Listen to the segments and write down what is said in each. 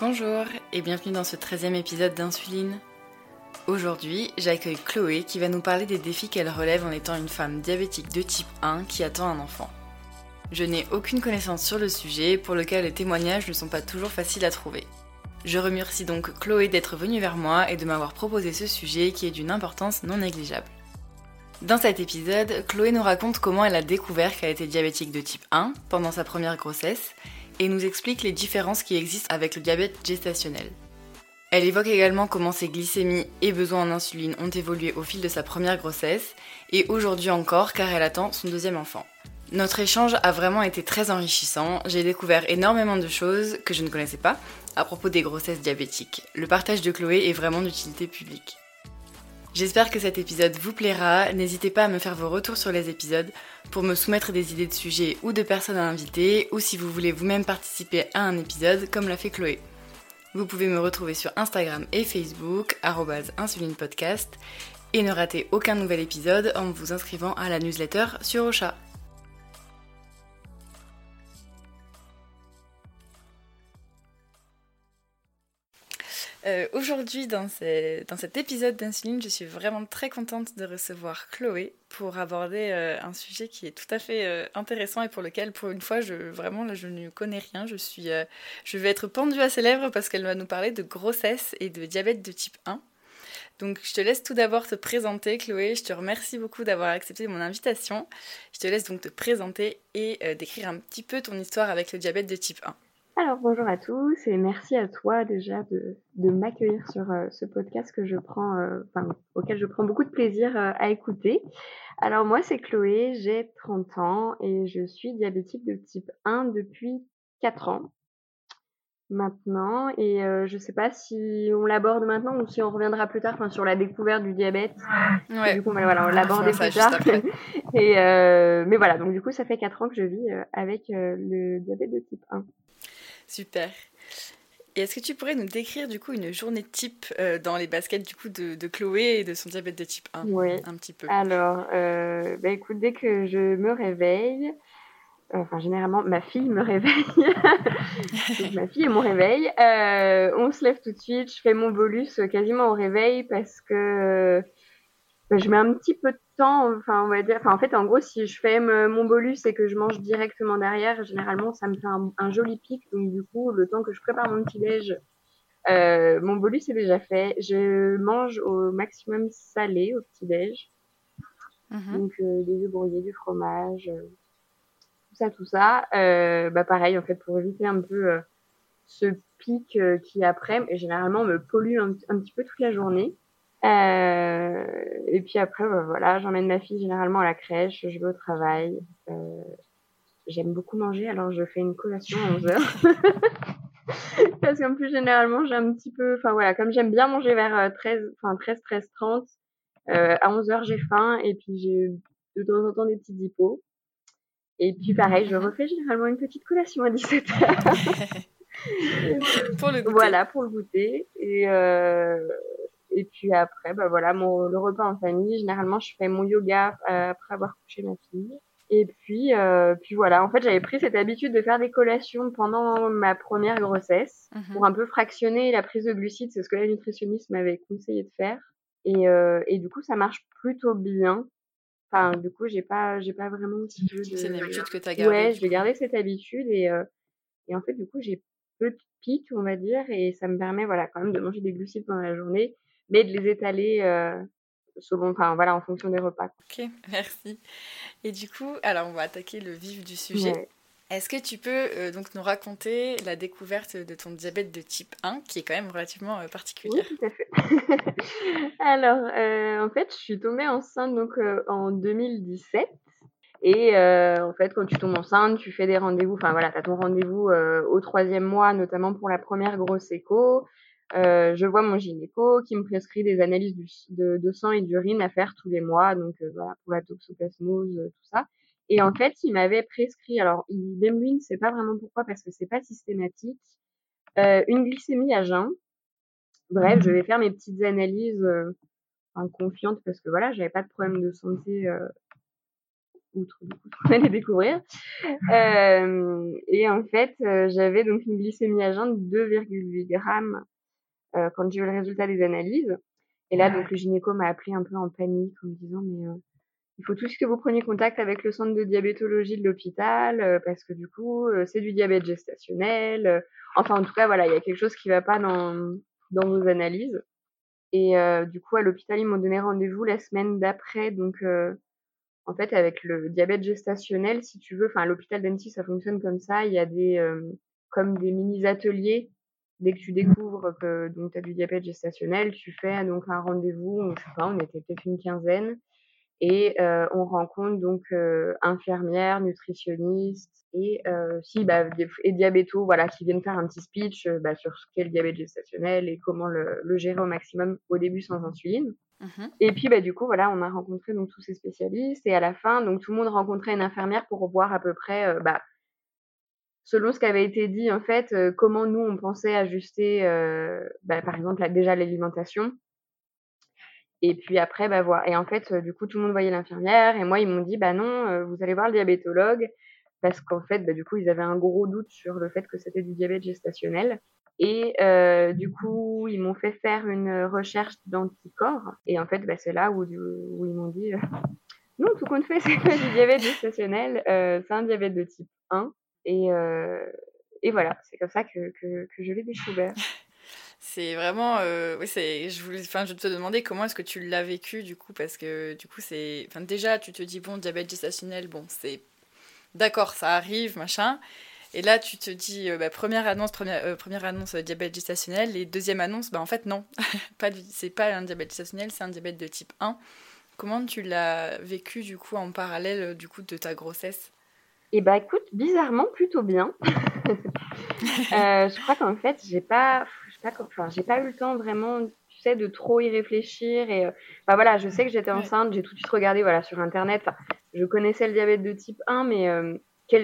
Bonjour et bienvenue dans ce 13e épisode d'Insuline. Aujourd'hui, j'accueille Chloé qui va nous parler des défis qu'elle relève en étant une femme diabétique de type 1 qui attend un enfant. Je n'ai aucune connaissance sur le sujet pour lequel les témoignages ne sont pas toujours faciles à trouver. Je remercie donc Chloé d'être venue vers moi et de m'avoir proposé ce sujet qui est d'une importance non négligeable. Dans cet épisode, Chloé nous raconte comment elle a découvert qu'elle était diabétique de type 1 pendant sa première grossesse et nous explique les différences qui existent avec le diabète gestationnel. Elle évoque également comment ses glycémies et besoins en insuline ont évolué au fil de sa première grossesse et aujourd'hui encore car elle attend son deuxième enfant. Notre échange a vraiment été très enrichissant, j'ai découvert énormément de choses que je ne connaissais pas à propos des grossesses diabétiques. Le partage de Chloé est vraiment d'utilité publique. J'espère que cet épisode vous plaira, n'hésitez pas à me faire vos retours sur les épisodes pour me soumettre des idées de sujets ou de personnes à inviter ou si vous voulez vous-même participer à un épisode comme l'a fait Chloé. Vous pouvez me retrouver sur Instagram et Facebook, insulinepodcast, et ne ratez aucun nouvel épisode en vous inscrivant à la newsletter sur Ocha. Euh, Aujourd'hui, dans, cet épisode d'Insuline, je suis vraiment très contente de recevoir Chloé pour aborder euh, un sujet qui est tout à fait euh, intéressant et pour lequel, pour une fois, je, vraiment, je ne connais rien. Je, suis, je vais être pendue à ses lèvres parce qu'elle va nous parler de grossesse et de diabète de type 1. Donc, je te laisse tout d'abord te présenter, Chloé. Je te remercie beaucoup d'avoir accepté mon invitation. Je te laisse donc te présenter et décrire un petit peu ton histoire avec le diabète de type 1. Alors bonjour à tous et merci à toi déjà de, de m'accueillir sur euh, ce podcast que je prends, euh, enfin, auquel je prends beaucoup de plaisir euh, à écouter. Alors moi c'est Chloé, j'ai 30 ans et je suis diabétique de type 1 depuis 4 ans maintenant. Et je sais pas si on l'aborde maintenant ou si on reviendra plus tard enfin sur la découverte du diabète. Ouais. du coup voilà on l'aborder plus tard. et mais voilà donc du coup ça fait 4 ans que je vis avec le diabète de type 1 Super. Et est-ce que tu pourrais nous décrire du coup une journée type euh, dans les baskets du coup de, de, Chloé et de son diabète de type 1 Oui. Un petit peu. Alors, euh, bah, écoute, dès que je me réveille, enfin généralement ma fille me réveille, ma fille est mon réveil, euh, on se lève tout de suite, je fais mon bolus quasiment au réveil parce que je mets un petit peu de temps, enfin on va dire, enfin en fait en gros si je fais mon bolus et que je mange directement derrière, généralement ça me fait un, joli pic, donc du coup le temps que je prépare mon petit déj, euh, mon bolus est déjà fait. Je mange au maximum salé au petit déj, mm-hmm. donc euh, des œufs brouillés, du fromage, euh, tout ça, tout ça. Bah pareil en fait pour éviter un peu ce pic qui après généralement me pollue un, un petit peu toute la journée. Euh, et puis après, bah, voilà, j'emmène ma fille généralement à la crèche, je vais au travail. Euh, J'aime beaucoup manger, alors je fais une collation à 11 heures. Parce qu'en plus, généralement, j'ai un petit peu, enfin voilà, comme j'aime bien manger vers 13, euh, enfin 13, 13, 30, euh, à 11 heures, j'ai faim et puis j'ai de temps en temps des petits hippos. Et puis pareil, je refais généralement une petite collation à 17 heures. pour le goûter. Voilà, pour le goûter. Et, euh, et puis après, bah voilà, mon, le repas en famille. Généralement, je fais mon yoga euh, après avoir couché ma fille. Et puis, euh, puis voilà. En fait, j'avais pris cette habitude de faire des collations pendant ma première grossesse Mhm. pour un peu fractionner la prise de glucides. C'est ce que la nutritionniste m'avait conseillé de faire. Et, euh, et du coup, ça marche plutôt bien. Enfin, du coup, j'ai pas, j'ai pas vraiment si de... C'est une habitude que tu as gardée. Ouais, j'ai coup. gardé cette habitude et, euh, et en fait, du coup, j'ai peu de pics, on va dire, et ça me permet, voilà, quand même de manger des glucides pendant la journée, mais de les étaler euh, selon, enfin, voilà, en fonction des repas. Ok, merci. Et du coup, alors on va attaquer le vif du sujet. Ouais. Est-ce que tu peux euh, donc nous raconter la découverte de ton diabète de type 1, qui est quand même relativement euh, Oui, particulière tout à fait. Alors, euh, en fait, je suis tombée enceinte donc en 2017. Et euh, en fait, quand tu tombes enceinte, tu fais des rendez-vous. Enfin voilà, tu as ton rendez-vous euh, au troisième mois, notamment pour la première grosse écho. Euh, je vois mon gynéco qui me prescrit des analyses de, de sang et d'urine à faire tous les mois, donc euh, voilà pour la toxoplasmose, euh, tout ça. Et en fait, il m'avait prescrit, alors il, même lui ne sait pas vraiment pourquoi parce que c'est pas systématique, euh, une glycémie à jeun. Bref, je vais faire mes petites analyses en confiante parce que voilà, j'avais pas de problème de santé outre du coup qu'on allait découvrir. Euh, et en fait, j'avais donc une glycémie à jeun de 2,8 grammes quand j'ai eu le résultat des analyses. Et là, donc le gynéco m'a appelé un peu en panique en me disant mais euh, il faut tout ce que vous preniez contact avec le centre de diabétologie de l'hôpital euh, parce que du coup c'est du diabète gestationnel. enfin en tout cas voilà, il y a quelque chose qui va pas dans dans vos analyses. Et du coup à l'hôpital ils m'ont donné rendez-vous la semaine d'après donc en fait, avec le diabète gestationnel, si tu veux, enfin, à l'hôpital d'Annecy, ça fonctionne comme ça. Il y a des, euh, comme des mini-ateliers. Dès que tu découvres que donc tu as du diabète gestationnel, tu fais donc un rendez-vous, on, je sais pas, on était peut-être une quinzaine, et euh, on rencontre donc euh, infirmières, nutritionnistes et euh, si bah, et diabétos, voilà, qui viennent faire un petit speech euh, bah, sur ce qu'est le diabète gestationnel et comment le, le gérer au maximum au début sans insuline. Mmh et puis, bah, du coup, voilà, on a rencontré donc tous ces spécialistes et à la fin, donc tout le monde rencontrait une infirmière pour voir à peu près, euh, bah, selon ce qui avait été dit, en fait, euh, comment nous on pensait ajuster, euh, bah, par exemple, déjà l'alimentation. Et puis après, bah voilà. Et en fait, du coup, tout le monde voyait l'infirmière et moi, ils m'ont dit, bah non, vous allez voir le diabétologue parce qu'en fait, bah, du coup, ils avaient un gros doute sur le fait que c'était du diabète gestationnel. Et euh, du coup, ils m'ont fait faire une recherche d'anticorps. Et en fait, bah, c'est là où, où ils m'ont dit euh, non, tout compte fait, c'est pas du diabète gestationnel, euh, c'est un diabète de type 1. Et, euh, et voilà, c'est comme ça que, que, je l'ai découvert. C'est vraiment, euh, oui, c'est, je voulais, enfin, je te demander comment est-ce que tu l'as vécu du coup, parce que du coup, c'est, déjà, tu te dis bon, diabète gestationnel, bon, c'est, d'accord, ça arrive, machin, et là, tu te dis, euh, bah, première annonce, première, première annonce diabète gestationnel, et deuxième annonce, bah, en fait, non, pas c'est pas un diabète gestationnel, c'est un diabète de type 1. Comment tu l'as vécu, du coup, en parallèle, du coup, de ta grossesse? Eh bah, écoute, bizarrement, plutôt bien. je crois qu'en fait, j'ai pas, pas, enfin, j'ai pas eu le temps vraiment, tu sais, de trop y réfléchir, et, bah, voilà, je sais que j'étais enceinte, j'ai tout de suite regardé, voilà, sur Internet, je connaissais le diabète de type 1, mais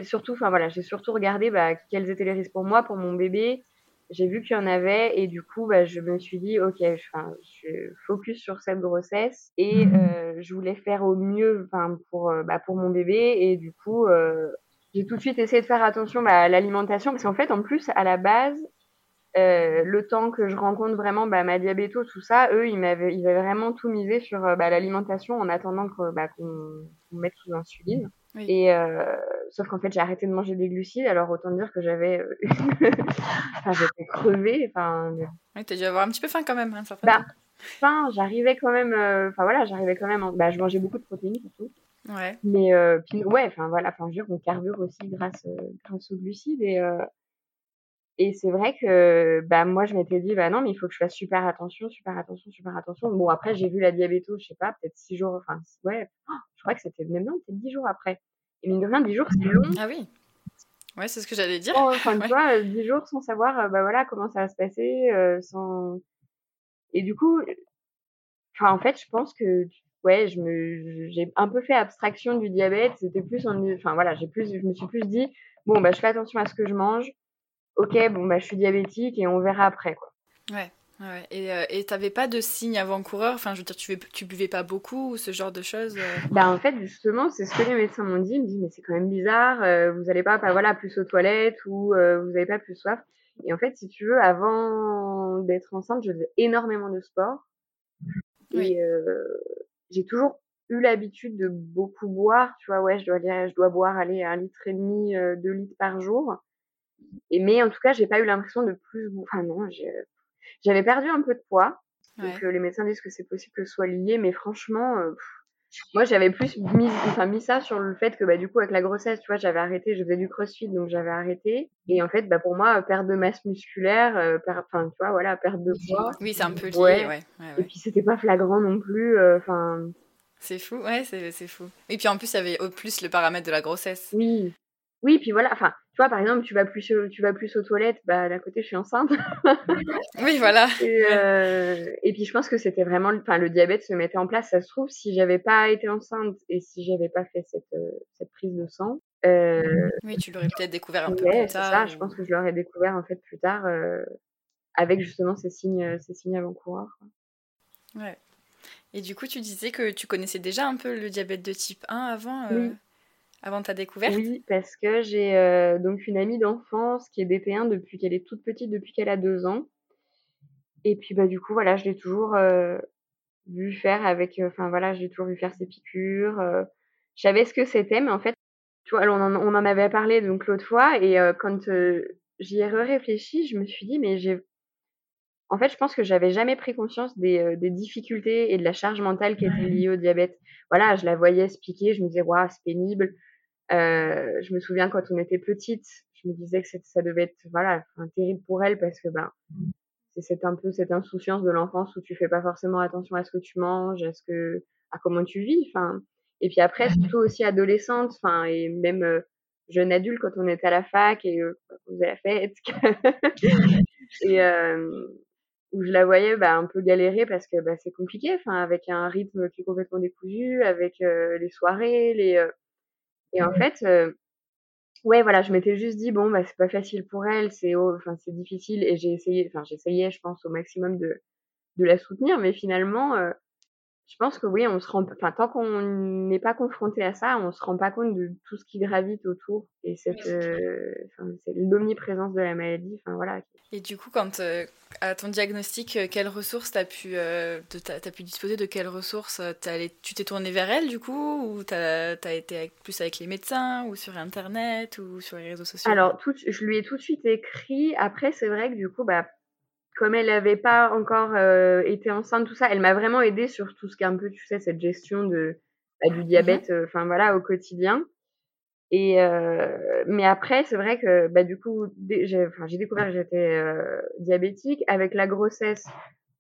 surtout, enfin voilà, j'ai surtout regardé bah, quels étaient les risques pour moi, pour mon bébé. J'ai vu qu'il y en avait et du coup, bah, je me suis dit, ok, enfin, je focus sur cette grossesse et mhm. euh, je voulais faire au mieux, enfin pour euh, bah, pour mon bébé et du coup, euh, j'ai tout de suite essayé de faire attention bah, à l'alimentation parce qu'en fait, en plus, à la base, euh, le temps que je rencontre vraiment bah, ma diabéto, tout ça, eux, ils m'avaient, ils avaient vraiment tout misé sur euh, bah, l'alimentation en attendant que, bah, qu'on, qu'on mette sous insuline. Et euh, sauf qu'en fait, j'ai arrêté de manger des glucides, alors autant dire que j'avais, euh, enfin, j'étais crevée. Enfin, oui, t'as dû avoir un petit peu faim quand même, hein, bah, faim, j'arrivais quand même. Euh, enfin voilà, j'arrivais quand même. En... Bah, je mangeais beaucoup de protéines surtout. Ouais. Mais euh, puis, ouais, enfin voilà, enfin je on carbure aussi grâce grâce aux glucides et et c'est vrai que bah moi je m'étais dit bah non mais il faut que je fasse super attention, super attention, super attention. Bon après j'ai vu la diabéto, je sais pas, peut-être six jours, enfin ouais, oh, je crois que c'était même non, peut-être dix jours après. Et mine de rien, dix jours c'est long. Ah oui. Ouais, c'est ce que j'allais dire. enfin tu vois, dix jours sans savoir bah voilà comment ça va se passer, euh, sans. Et du coup, enfin en fait je pense que ouais je me j'ai un peu fait abstraction du diabète. C'était plus en enfin voilà j'ai plus je me suis plus dit bon bah je fais attention à ce que je mange ok, bon, bah, je suis diabétique et on verra après, quoi. Ouais. Ouais. Et euh, et t'avais pas de signes avant-coureur Enfin, je veux dire, tu, tu buvais pas beaucoup ou ce genre de choses euh? Bah en fait, justement, c'est ce que les médecins m'ont dit. Ils me disent, mais c'est quand même bizarre, euh, vous allez pas, pas, voilà, plus aux toilettes ou euh, vous avez pas plus soif. Et en fait, si tu veux, avant d'être enceinte, je faisais énormément de sport. Oui. Et j'ai toujours eu l'habitude de beaucoup boire. Tu vois, ouais, je dois, je dois boire, aller un litre et demi, deux litres par jour. Et mais en tout cas, j'ai pas eu l'impression de plus. Enfin non, j'avais perdu un peu de poids. Donc euh, les médecins disent que c'est possible que ce soit lié, mais franchement, euh, moi j'avais plus mis, enfin, mis ça sur le fait que bah du coup avec la grossesse, tu vois, j'avais arrêté, je faisais du crossfit, donc j'avais arrêté. Et en fait, bah pour moi, perte de masse musculaire, euh, enfin tu vois, voilà, perte de poids. Oui, c'est un peu lié, ouais. ouais, Et puis c'était pas flagrant non plus, enfin. c'est fou, ouais, c'est fou. Et puis en plus, il y avait au plus le paramètre de la grossesse. Oui, oui, puis voilà, enfin, tu vois, par exemple, tu vas plus, tu vas plus aux toilettes, bah, d'un côté, je suis enceinte. oui, voilà. Et, euh, et puis, je pense que c'était vraiment, enfin, le diabète se mettait en place. Ça se trouve, si j'avais pas été enceinte et si j'avais pas fait cette, euh, cette prise de sang. Euh, oui, tu l'aurais peut-être découvert un peu plus tard. ça, je pense que je l'aurais découvert, en fait, plus tard, euh, avec justement ces signes, ces signes avant-coureurs. Ouais. Et du coup, tu disais que tu connaissais déjà un peu le diabète de type 1 avant Oui. Avant ta découverte? Oui, parce que j'ai euh, donc une amie d'enfance qui est DT1 depuis qu'elle est toute petite, depuis qu'elle a deux ans. Et puis bah du coup voilà, je l'ai toujours euh, vu faire avec, euh, enfin voilà, j'ai toujours vu faire ses piqûres. je savais ce que c'était, mais en fait, tu vois, on en, on en avait parlé donc l'autre fois et quand j'y ai réfléchi, je me suis dit mais j'ai en fait, je pense que j'avais jamais pris conscience des, des, difficultés et de la charge mentale qui était liée au diabète. Voilà, je la voyais se piquer, je me disais, waouh, c'est pénible. Euh, je me souviens quand on était petite, je me disais que ça devait être voilà, terrible pour elle parce que ben c'est un peu cette insouciance de l'enfance où tu fais pas forcément attention à ce que tu manges, à ce que à comment tu vis, enfin. Et puis après surtout aussi adolescente, enfin et même euh, jeune adulte quand on était à la fac et euh, on faisait la fête. Et euh, où je la voyais bah, un peu galérer parce que bah, c'est compliqué, enfin avec un rythme qui est complètement décousu, avec les soirées, les et en fait, euh, ouais, voilà, je m'étais juste dit bon, bah c'est pas facile pour elle, c'est enfin c'est difficile et j'ai essayé, enfin j'essayais, je pense au maximum de de la soutenir, mais finalement, euh, je pense que oui, on se rend, enfin tant qu'on n'est pas confronté à ça, on se rend pas compte de tout ce qui gravite autour et cette, euh, l'omniprésence de la maladie, enfin voilà. Et du coup, quand à ton diagnostic, euh, quelles ressources t'as pu, euh, as, pu disposer de quelles ressources euh, allé, Tu t'es tourné vers elle du coup Ou t'as as été plus avec les médecins Ou sur Internet Ou sur les réseaux sociaux? Alors, tout, je lui ai tout de suite écrit. Après, c'est vrai que du coup, bah, comme elle n'avait pas encore euh, été enceinte, tout ça, elle m'a vraiment aidée sur tout ce qui est un peu, tu sais, cette gestion de, bah, du mmh diabète, enfin voilà, au quotidien. Et euh, mais après, c'est vrai que bah, du coup, j'ai enfin, découvert que j'étais euh, diabétique avec la grossesse.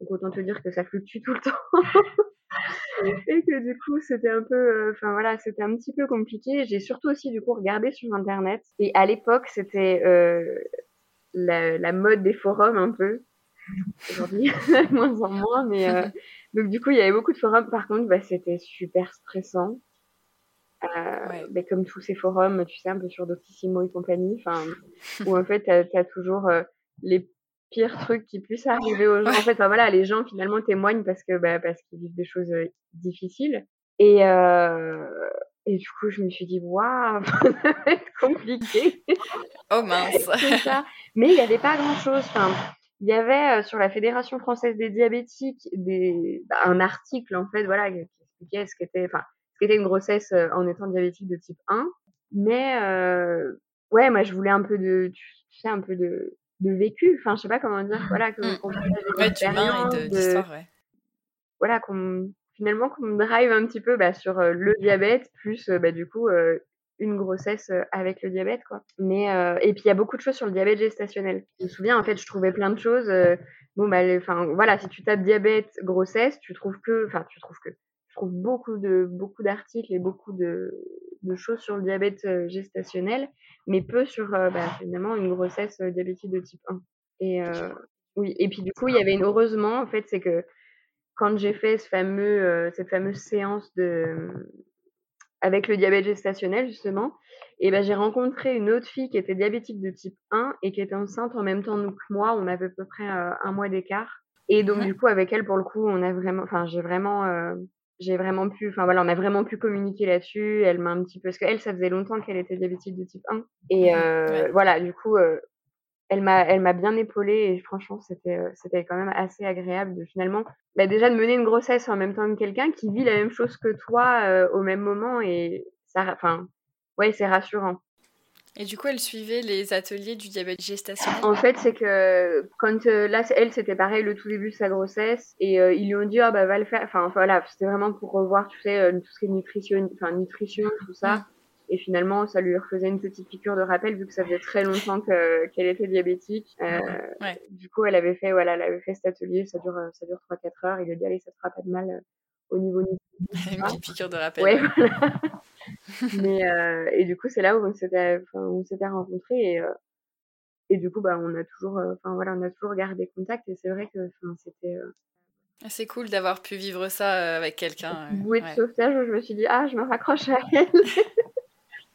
Donc autant te dire que ça fluctue tout le temps. et que du coup, c'était un peu, euh, enfin voilà, c'était un petit peu compliqué. J'ai surtout aussi du coup regardé sur internet. Et à l'époque, c'était la, la, mode des forums un peu. Aujourd'hui, moins en moins. Mais donc du coup, il y avait beaucoup de forums. Par contre, bah, c'était super stressant. Euh, ben, comme tous ces forums, tu sais, un peu sur Doctissimo et compagnie, où en fait, tu as, toujours euh, les pires trucs qui puissent arriver aux gens. En fait, voilà, les gens finalement témoignent parce que bah, parce qu'ils vivent des choses euh, difficiles. Et, et du coup, je me suis dit, waouh, ça va être compliqué. Oh mince. Mais il n'y avait pas grand-chose. Enfin, il y avait sur la Fédération française des diabétiques des, bah, un article en fait, voilà, qui expliquait ce qu'était, enfin, c'était une grossesse euh, en étant diabétique de type 1. Mais euh, ouais, moi je voulais un peu de, tu sais, un peu de, de vécu. Enfin, je sais pas comment dire. Voilà, qu'on mmh. qu d'histoire, ouais. Voilà, qu'on finalement qu'on drive un petit peu bah, sur euh, le diabète plus bah, du coup une grossesse avec le diabète quoi. Mais et puis il y a beaucoup de choses sur le diabète gestationnel. Je me souviens en fait, je trouvais plein de choses. bon bah, enfin voilà, si tu tapes diabète grossesse, tu trouves que, enfin tu trouves que trouve beaucoup de beaucoup d'articles et beaucoup de, de, choses sur le diabète euh, gestationnel, mais peu sur euh, bah, finalement une grossesse euh, diabétique de type 1. Et oui, et puis du coup, il y avait une heureusement en fait, c'est que quand j'ai fait ce fameux cette fameuse séance de avec le diabète gestationnel justement, et ben j'ai rencontré une autre fille qui était diabétique de type 1 et qui était enceinte en même temps que moi, on avait à peu près un mois d'écart. Et donc du coup avec elle pour le coup, on a vraiment enfin j'ai vraiment j'ai vraiment pu, enfin voilà, on a vraiment pu communiquer là-dessus. Elle m'a un petit peu, parce qu'elle, ça faisait longtemps qu'elle était diabétique de type 1. Et euh, voilà, du coup, euh, elle m'a, elle m'a bien épaulée et franchement, c'était, euh, c'était quand même assez agréable de finalement, bah, déjà de mener une grossesse en même temps que quelqu'un qui vit la même chose que toi euh, au même moment et ça, enfin, ouais, c'est rassurant. Et du coup, elle suivait les ateliers du diabète gestationnel? En fait, c'est que quand euh, là, elle, c'était pareil le tout début de sa grossesse et euh, ils lui ont dit, ah bah va le faire. Enfin, voilà, c'était vraiment pour revoir, tu sais, tout ce qui est nutrition, enfin nutrition, tout ça. Et finalement, ça lui refaisait une petite piqûre de rappel vu que ça faisait très longtemps que, qu'elle était diabétique. Ouais. Du coup, elle avait fait, voilà, elle avait fait cet atelier. Ça dure, ça dure 3-4 heures. Il lui a dit, allez, ça te fera pas de mal au niveau Une petite piqûre de rappel. Ouais, voilà. Mais, euh, et du coup, c'est là où on s'était, on s'était rencontrés et, euh, et du coup, bah, on a toujours, euh, enfin voilà, on a toujours gardé contact et c'est vrai que, c'était. Ah, c'est cool d'avoir pu vivre ça avec quelqu'un. Bouée de sauvetage où je me suis dit, ah, je me raccroche à elle.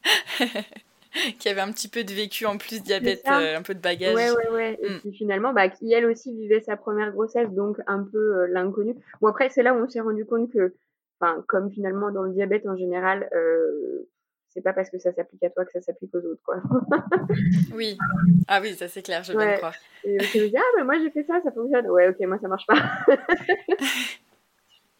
qui avait un petit peu de vécu en plus diabète, un peu de bagage. Ouais, ouais, ouais. Et mm. puis finalement, bah, qui elle aussi vivait sa première grossesse, donc un peu l'inconnu. Bon, après, c'est là où on s'est rendu compte que enfin, comme finalement dans le diabète en général, euh, c'est pas parce que ça s'applique à toi que ça s'applique aux autres, quoi. oui. Ah oui, ça c'est clair, je veux croire. Et je me dis, ah, mais moi j'ai fait ça, ça fonctionne. Ouais, ok, moi ça marche pas.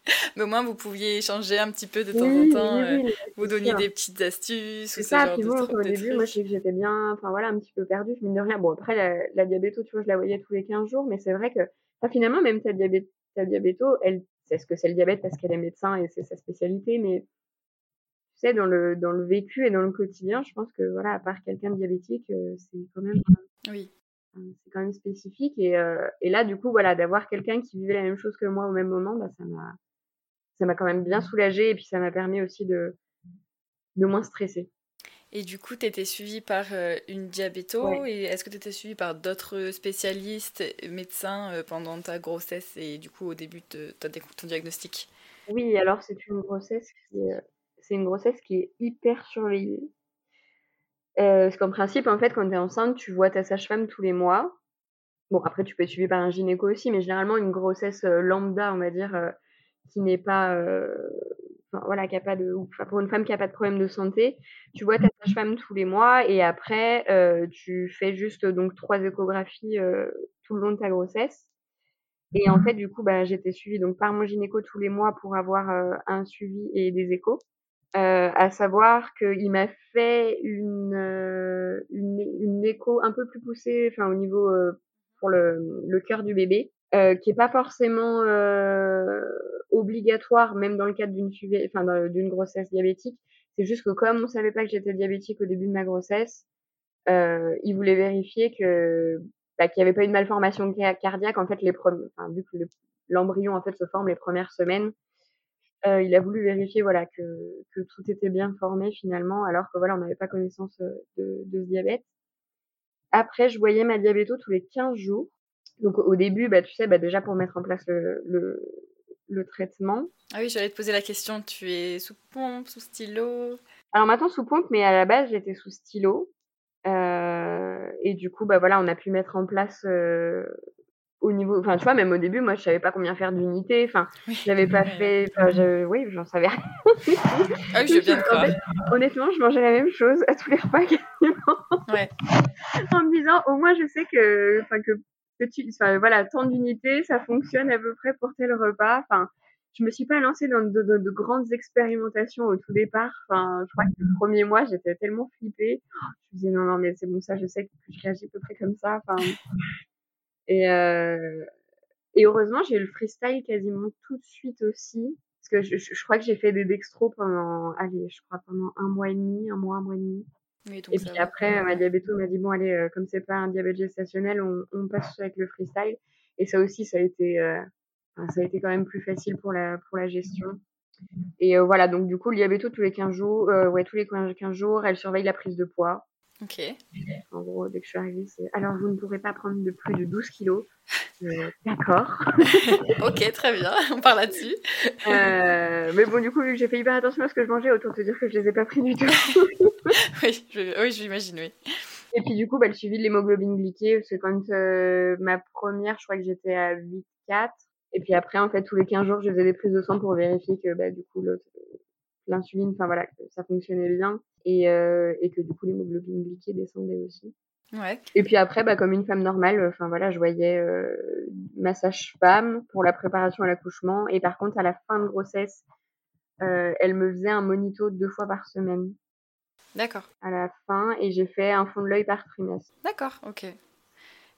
mais au moins vous pouviez échanger un petit peu de temps en temps, euh, vous donniez des petites astuces. C'est ça, puis bon, au début, moi je sais que j'étais bien, enfin voilà, un petit peu perdue, mine de rien. Bon, après la, la diabéto, tu vois, je la voyais tous les 15 jours, mais c'est vrai que finalement, même ta, diabète, ta diabéto, elle sait ce que c'est le diabète parce qu'elle est médecin et c'est sa spécialité, mais tu sais, dans le, dans le vécu et dans le quotidien, je pense que voilà, à part quelqu'un de diabétique, euh, c'est quand même. Oui. C'est quand même spécifique. Et, euh, et là, du coup, voilà, d'avoir quelqu'un qui vivait la même chose que moi au même moment, bah, ça m'a ça m'a quand même bien soulagée et puis ça m'a permis aussi de, de moins stresser. Et du coup, tu étais suivie par euh, une diabéto et est-ce que tu étais suivie par d'autres spécialistes, médecins euh, pendant ta grossesse et du coup au début de, ton diagnostic? Oui, alors c'est une grossesse qui c'est une grossesse qui est hyper surveillée. Euh, parce qu'en principe, en fait, quand tu es enceinte, tu vois ta sage-femme tous les mois. Bon, après, tu peux être suivie par un gynéco aussi, mais généralement, une grossesse lambda, on va dire, qui n'est pas voilà, qui a pas de, pour une femme qui a pas de problème de santé, tu vois ta sage-femme tous les mois et après euh, tu fais juste donc trois échographies euh, tout le long de ta grossesse. Et en fait, du coup, bah, j'étais suivie donc par mon gynéco tous les mois pour avoir euh, un suivi et des échos. à savoir qu'il m'a fait une, une, une écho un peu plus poussée, enfin au niveau pour le, le cœur du bébé, qui est pas forcément obligatoire, même dans le cadre d'une enfin grossesse diabétique. C'est juste que comme on savait pas que j'étais diabétique au début de ma grossesse, euh, il voulait vérifier que bah, qu'il n'y avait pas une malformation cardiaque. En fait, les enfin, vu que l'embryon en fait se forme les premières semaines, euh, il a voulu vérifier voilà que, que tout était bien formé finalement, alors que voilà on n'avait pas connaissance euh, de, de ce diabète. Après, je voyais ma diabéto tous les 15 jours. Donc au début, bah, tu sais, bah, déjà pour mettre en place le, le, le traitement. Ah oui, j'allais te poser la question, tu es sous pompe, sous stylo? Alors maintenant sous pompe, mais à la base j'étais sous stylo. Euh, et du coup, bah voilà, on a pu mettre en place euh, au niveau, enfin tu vois, même au début, moi je savais pas combien faire d'unités, enfin j'avais pas fait, enfin oui, j'en savais rien. ah oui, je veux bien croire. honnêtement, je mangeais la même chose à tous les repas quasiment. Ouais. en me disant, au moins je sais que, enfin que enfin, voilà, tant d'unités, ça fonctionne à peu près pour tel repas. Enfin, je me suis pas lancée dans de, grandes expérimentations au tout départ. Enfin, je crois que le premier mois, j'étais tellement flippée. Je me disais non, non, mais c'est bon, ça, je sais que je réagis à peu près comme ça. Enfin, et, euh, et heureusement, j'ai eu le freestyle quasiment tout de suite aussi. Parce que je, crois que j'ai fait des dextros pendant, allez, je crois pendant un mois et demi, un mois, un mois et demi et puis après, ma diabéto m'a dit bon allez, euh, comme c'est pas un diabète gestationnel, on, on, passe avec le freestyle. Et ça aussi, ça a été, euh, ça a été quand même plus facile pour la pour la gestion. Et euh, voilà, donc du coup, le diabéto tous les 15 jours, ouais, tous les 15 jours, elle surveille la prise de poids. Ok. En gros, dès que je suis arrivée, c'est alors vous ne pourrez pas prendre de plus de 12 kilos. Euh, d'accord. ok, très bien, on parle là-dessus. Euh, mais bon, du coup, vu que j'ai fait hyper attention à ce que je mangeais, autant te dire que je les ai pas pris du tout. oui, je, oui, j'imagine, oui. Et puis du coup, bah, le suivi de l'hémoglobine glyquée, c'est quand euh, ma première, je crois que j'étais à 8,4. Et puis après, en fait, tous les 15 jours, je faisais des prises de sang pour vérifier que bah, du coup, l'insuline, enfin voilà, que ça fonctionnait bien et, euh, et que du coup l'hémoglobine glyquée descendait aussi. Ouais. Et puis après, bah, comme une femme normale, enfin voilà, je voyais euh, ma sage-femme pour la préparation à l'accouchement. Et par contre, à la fin de grossesse, euh, elle me faisait un monito deux fois par semaine. D'accord. À la fin, et j'ai fait un fond de l'œil par trimestre. D'accord, ok.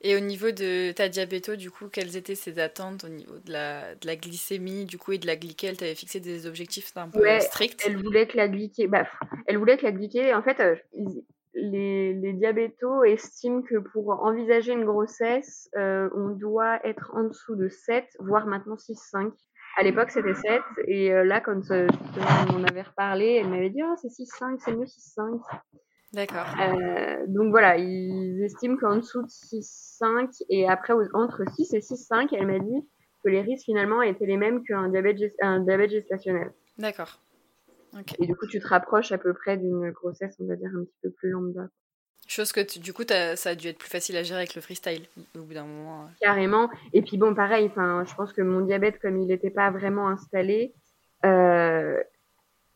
Et au niveau de ta diabéto, du coup, quelles étaient ses attentes au niveau de la, de la glycémie, du coup, et de la glyquée Elle t'avait fixé des objectifs un peu stricts? Elle voulait que la glyquée, bah, elle voulait que la glyquée, en fait, euh, les, les diabétos estiment que pour envisager une grossesse, euh, on doit être en dessous de 7, voire maintenant 6-5. À l'époque, c'était 7. Et euh, là, quand on avait reparlé, elle m'avait dit oh, c'est 6-5, c'est mieux 6-5. D'accord. Euh, donc voilà, ils estiment qu'en dessous de 6,5 et après entre 6 et 6,5, elle m'a dit que les risques finalement étaient les mêmes qu'un diabète, un diabète gestationnel. D'accord. Et du coup, tu te rapproches à peu près d'une grossesse, on va dire, un petit peu plus lambda. Chose que du coup, ça a dû être plus facile à gérer avec le freestyle au bout d'un moment. Euh. Carrément. Et puis bon, pareil, je pense que mon diabète, comme il n'était pas vraiment installé, euh,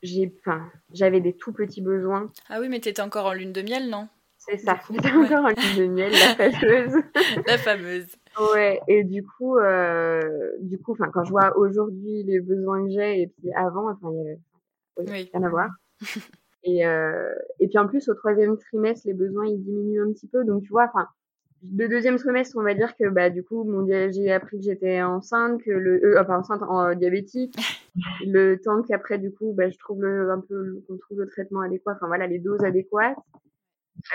j'ai, enfin, j'avais des tout petits besoins. Ah oui, mais tu étais encore en lune de miel, non? C'est ça, j'étais encore en lune de miel, la fameuse. la fameuse. Ouais, et du coup, euh, du coup, enfin, quand je vois aujourd'hui les besoins que j'ai et puis avant, enfin, il y a oui. rien à voir. et, euh, et puis en plus, au troisième trimestre, les besoins ils diminuent un petit peu, donc tu vois, enfin, le deuxième trimestre, on va dire que bah du coup, mon j'ai appris que j'étais enceinte, que le euh, pas enceinte, en diabétique. le temps qu'après du coup, bah, je trouve le, un peu qu'on trouve le traitement adéquat. Enfin voilà, les doses adéquates.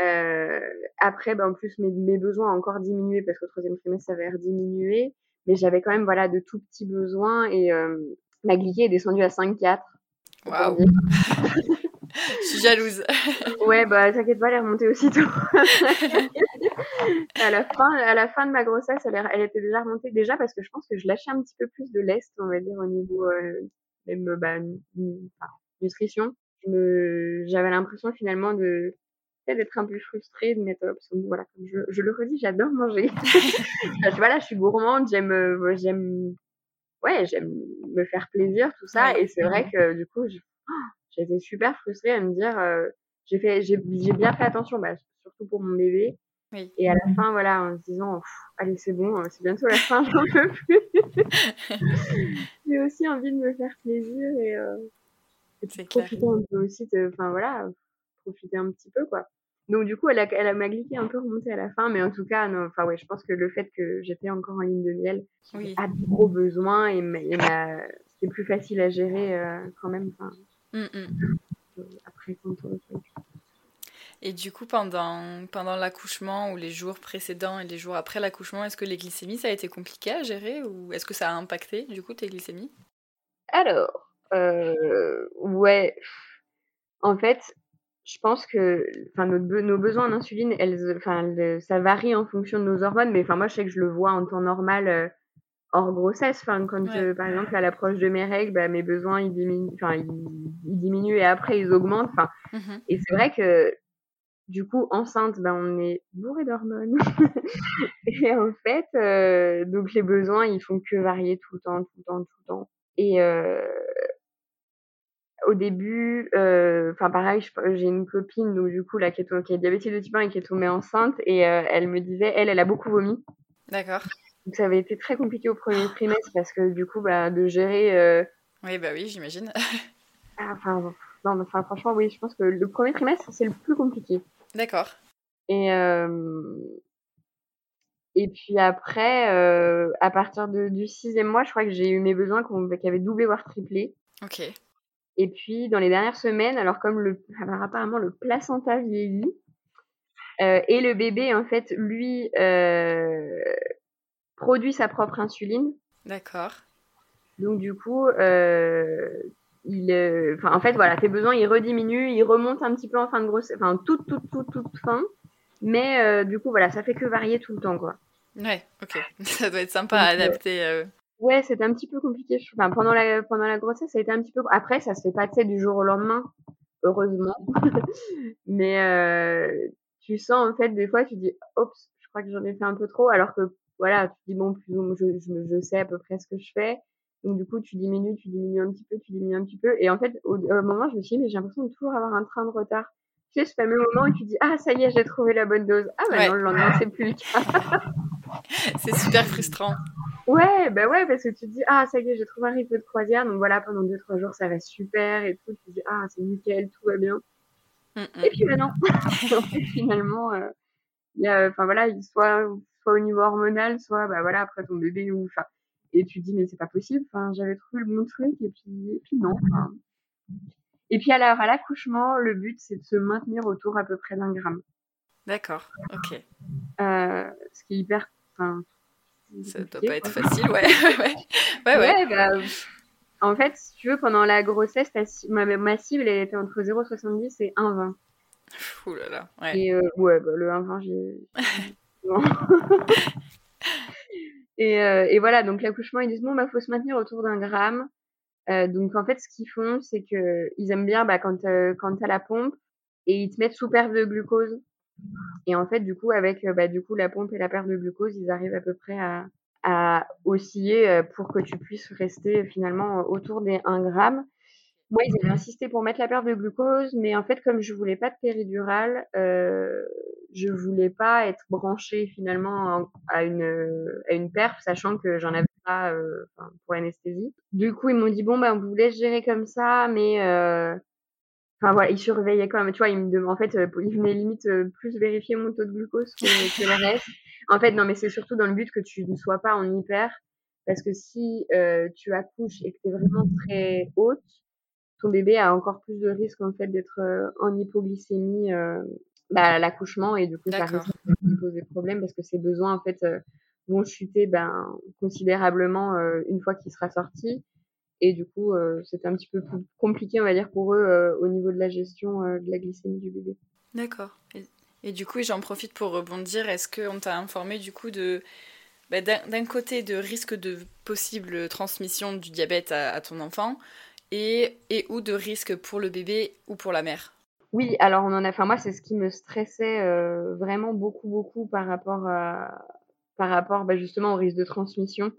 Euh, après, bah, en plus, mes, mes besoins ont encore diminué parce qu'au troisième trimestre, ça avait rediminué. Mais j'avais quand même voilà de tout petits besoins et euh, ma glycée est descendue à 5,4. Waouh Je suis jalouse. ouais, bah t'inquiète pas, elle est remontée aussitôt. à la fin, à la fin de ma grossesse, elle, elle, était déjà remontée déjà parce que je pense que je lâchais un petit peu plus de lest, on va dire au niveau euh, même bah, nutrition. J'avais l'impression finalement de d'être un peu frustrée de mettre parce que, voilà comme je, je, le redis j'adore manger voilà je suis gourmande j'aime euh, j'aime ouais j'aime me faire plaisir tout ça et c'est vrai que du coup j'étais super frustrée à me dire euh, j'ai fait j'ai bien fait attention bah, surtout pour mon bébé et à la fin, voilà, en se disant, allez, c'est bon, c'est bientôt la fin, j'en peux plus. J'ai aussi envie de me faire plaisir et, euh, et profiter un peu aussi, enfin voilà, profiter un petit peu, quoi. Donc du coup, elle a, elle a m'a glissé un peu remonté à la fin, mais en tout cas, enfin ouais, je pense que le fait que j'étais encore en ligne de miel, oui. a de gros besoins et, c'était plus facile à gérer euh, quand même. Enfin, après quand on et du coup, pendant, pendant l'accouchement ou les jours précédents et les jours après l'accouchement, est-ce que les glycémies, ça a été compliqué à gérer ou est-ce que ça a impacté du coup tes glycémies? Alors, euh, ouais. En fait, je pense que nos, nos besoins en insuline, elles, enfin, ça varie en fonction de nos hormones, mais enfin, moi, je sais que je le vois en temps normal. Hors grossesse, enfin, quand euh, par exemple à l'approche de mes règles, bah, mes besoins ils diminuent, ils, diminuent et après ils augmentent. Enfin, mmh et c'est vrai que du coup, enceinte, ben, on est bourré d'hormones. et en fait, euh, donc les besoins, ils font que varier tout le temps, tout le temps, tout le temps. Et euh, au début, enfin pareil, j'ai une copine, donc du coup, là, qui est, qui est diabétique de type 1 et qui est tombée enceinte, et elle me disait, elle, elle a beaucoup vomi. D'accord. Donc ça avait été très compliqué au premier trimestre parce que du coup, bah, de gérer. Oui, bah oui, j'imagine. Ah, enfin, non, enfin, franchement, oui, je pense que le premier trimestre, c'est le plus compliqué. D'accord. Et, euh, et puis après, euh, à partir de, du sixième mois, je crois que j'ai eu mes besoins qui avaient doublé, voire triplé. Ok. Et puis, dans les dernières semaines, alors comme le, apparemment le placenta vieillit, euh, et le bébé, en fait, lui, euh, produit sa propre insuline. D'accord. Donc, du coup, euh, il, euh, enfin, en fait, voilà, tes besoins, ils rediminuent, ils remontent un petit peu en fin de grossesse, enfin, toute, toute, toute, toute fin. Mais euh, du coup, voilà, ça fait que varier tout le temps, quoi. Ouais, ok. Ça doit être sympa à adapter. Euh... Ouais, c'était un petit peu compliqué. Enfin, pendant la pendant la grossesse, ça a été un petit peu. Après, ça se fait pas, du jour au lendemain, heureusement. Mais euh, tu sens en fait des fois, tu dis, oups, je crois que j'en ai fait un peu trop, alors que voilà, tu dis bon, plus je, je, je sais à peu près ce que je fais. Donc du coup, tu diminues, tu diminues un petit peu, tu diminues un petit peu. Et en fait, au, moment, je me suis dit, mais j'ai l'impression de toujours avoir un train de retard. Tu sais, ce fameux moment où tu dis, ah, ça y est, j'ai trouvé la bonne dose. Ah, bah non, le lendemain, c'est plus le cas. c'est super frustrant. Ouais, bah ouais, parce que tu te dis, ah, ça y est, j'ai trouvé un rythme de croisière. Donc voilà, pendant deux, trois jours, ça va super et tout. Tu te dis, ah, c'est nickel, tout va bien. Mm, mm. Et puis, bah non. finalement, euh, il y a, enfin voilà, soit, soit au niveau hormonal, soit, bah voilà, après ton bébé ou, enfin, et tu te dis mais c'est pas possible enfin j'avais trouvé le bon truc et puis et puis non et puis alors à l'accouchement le but c'est de se maintenir autour à peu près d'un gramme d'accord ok euh, ce qui est hyper enfin ça doit pas être facile ouais ouais ouais, ouais. Bah, en fait si tu veux pendant la grossesse ma, ma cible elle était entre 0,70 et 1,20 Ouh là là, ouais. Et euh, ouais, bah, le 1,20, j'ai. Et, euh, et voilà, donc l'accouchement, ils disent bon, bah, faut se maintenir autour d'un gramme. Euh, donc en fait, ce qu'ils font, c'est que ils aiment bien bah, quand euh, quand t'as la pompe et ils te mettent sous perte de glucose. Et en fait, du coup, avec bah, du coup la pompe et la perte de glucose, ils arrivent à peu près à, osciller pour que tu puisses rester finalement autour des 1 gramme. Moi, ils avaient insisté pour mettre la perte de glucose, mais en fait, comme je voulais pas de péridurale, euh, je voulais pas être branchée finalement à une à une perf, sachant que j'en avais pas euh, pour l'anesthésie. Du coup, ils m'ont dit bon ben vous laisse gérer comme ça, mais euh, enfin voilà, ils surveillaient quand même. Tu vois, ils me en fait, euh, ils venaient limite euh, plus vérifier mon taux de glucose que, que le reste. En fait, non, mais c'est surtout dans le but que tu ne sois pas en hyper, parce que si euh, tu accouches et que tu es vraiment très haute ton bébé a encore plus de risques en fait d'être euh, en hypoglycémie euh, bah, à l'accouchement et du coup ça risque de poser problème parce que ses besoins en fait euh, vont chuter ben, considérablement une fois qu'il sera sorti et du coup c'est un petit peu plus compliqué on va dire pour eux au niveau de la gestion de la glycémie du bébé. D'accord. Et, et, du coup j'en profite pour rebondir. Est-ce qu'on t'a informé du coup de bah, d'un côté de risque de possible transmission du diabète à, à ton enfant et, ou de risque pour le bébé ou pour la mère Oui, alors on en a. Enfin, moi, c'est ce qui me stressait euh, vraiment beaucoup, beaucoup par rapport par rapport bah, justement au risque de transmission.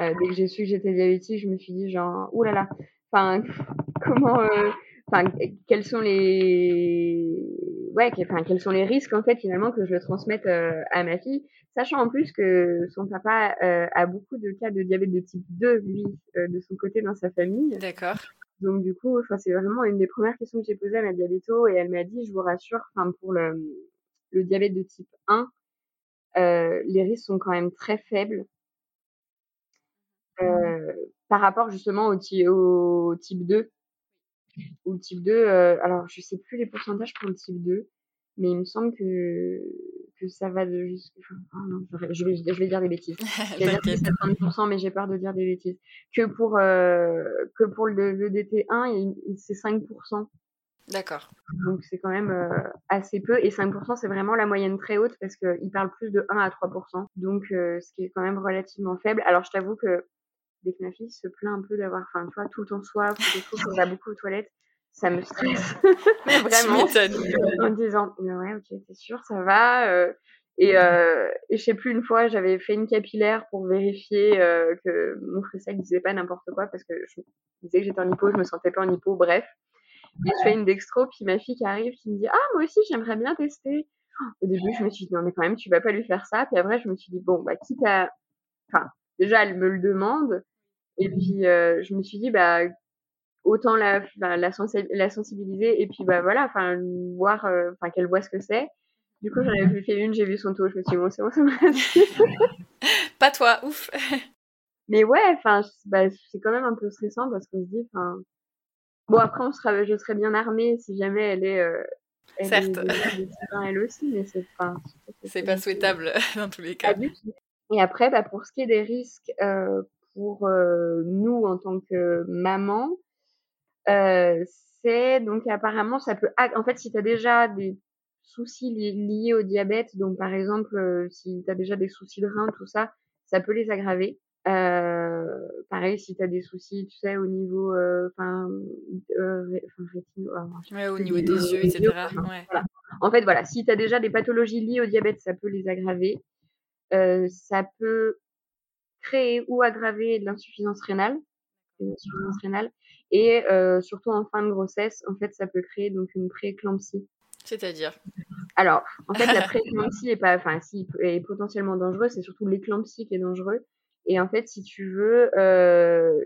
Euh, dès que j'ai su que j'étais diabétique, je me suis dit genre, oulala, enfin, comment, euh, enfin, quels sont les, ouais, enfin, quels sont les risques en fait finalement que je le transmette euh, à ma fille, sachant en plus que son papa euh, a beaucoup de cas de diabète de type 2 lui euh, de son côté dans sa famille. D'accord. Donc du coup, enfin c'est vraiment une des premières questions que j'ai posées à ma diabéto et elle m'a dit, je vous rassure, enfin pour le, le diabète de type 1, euh, les risques sont quand même très faibles. Par rapport justement au, au type 2 ou le type 2, euh, alors je sais plus les pourcentages pour le type 2, mais il me semble que, que ça va de jusqu'à. Oh non, je vais, je vais dire des bêtises. Je vais dire 70%, mais j'ai peur de dire des bêtises. Que pour, euh, que pour le, le DT1, c'est 5%. D'accord. Donc c'est quand même euh, assez peu. Et 5%, c'est vraiment la moyenne très haute parce qu'il parle plus de 1 à 3%. Donc euh, ce qui est quand même relativement faible. Alors je t'avoue que dès que ma fille se plaint un peu d'avoir, enfin, tu vois, tout le temps soif, ou des choses, va beaucoup aux toilettes, ça me stresse. Vraiment. en disant, ouais, ok, t'es sûr, ça va. Euh, et, euh, et je sais plus, une fois, j'avais fait une capillaire pour vérifier euh, que mon ne disait pas n'importe quoi parce que je disais que j'étais en hypo, je me sentais pas en hypo, bref. Et je fais une dextro, puis ma fille qui arrive, qui me dit, ah, moi aussi, j'aimerais bien tester. Au début, je me suis dit, non, mais quand même, tu vas pas lui faire ça. Puis après, je me suis dit, bon, bah, quitte à, enfin, déjà, elle me le demande. Et puis, euh, je me suis dit, bah, autant la, la, la, sensibiliser et puis, bah, voilà, enfin, voir, euh, enfin, qu'elle voit ce que c'est. Du coup, j'en avais fait une, j'ai vu son taux, je me suis dit, bon, c'est bon, ça Pas toi, ouf. Mais ouais, enfin, bah, c'est quand même un peu stressant parce qu'on se dit, enfin, bon, après, on sera, je serais bien armée si jamais elle est, euh, elle Certes. Est, elle aussi, mais c'est pas, c'est pas souhaitable dans tous les cas. Et après, bah, pour ce qui est des risques euh, pour euh, nous en tant que maman, euh, c'est donc apparemment ça peut en fait si tu as déjà des soucis li liés au diabète, donc par exemple euh, si tu as déjà des soucis de rein, tout ça, ça peut les aggraver. Euh, pareil, si tu as des soucis, tu sais, au niveau, enfin, euh, ouais, au niveau des yeux, etc. Ouais. Voilà. En fait, voilà, si tu as déjà des pathologies liées au diabète, ça peut les aggraver. Ça peut créer ou aggraver de l'insuffisance rénale, l'insuffisance rénale, et surtout en fin de grossesse, en fait, ça peut créer donc une prééclampsie. C'est-à-dire? Alors, en fait, la prééclampsie est pas, enfin, si est potentiellement dangereuse, c'est surtout l'éclampsie qui est dangereux. Et en fait, si tu veux, euh,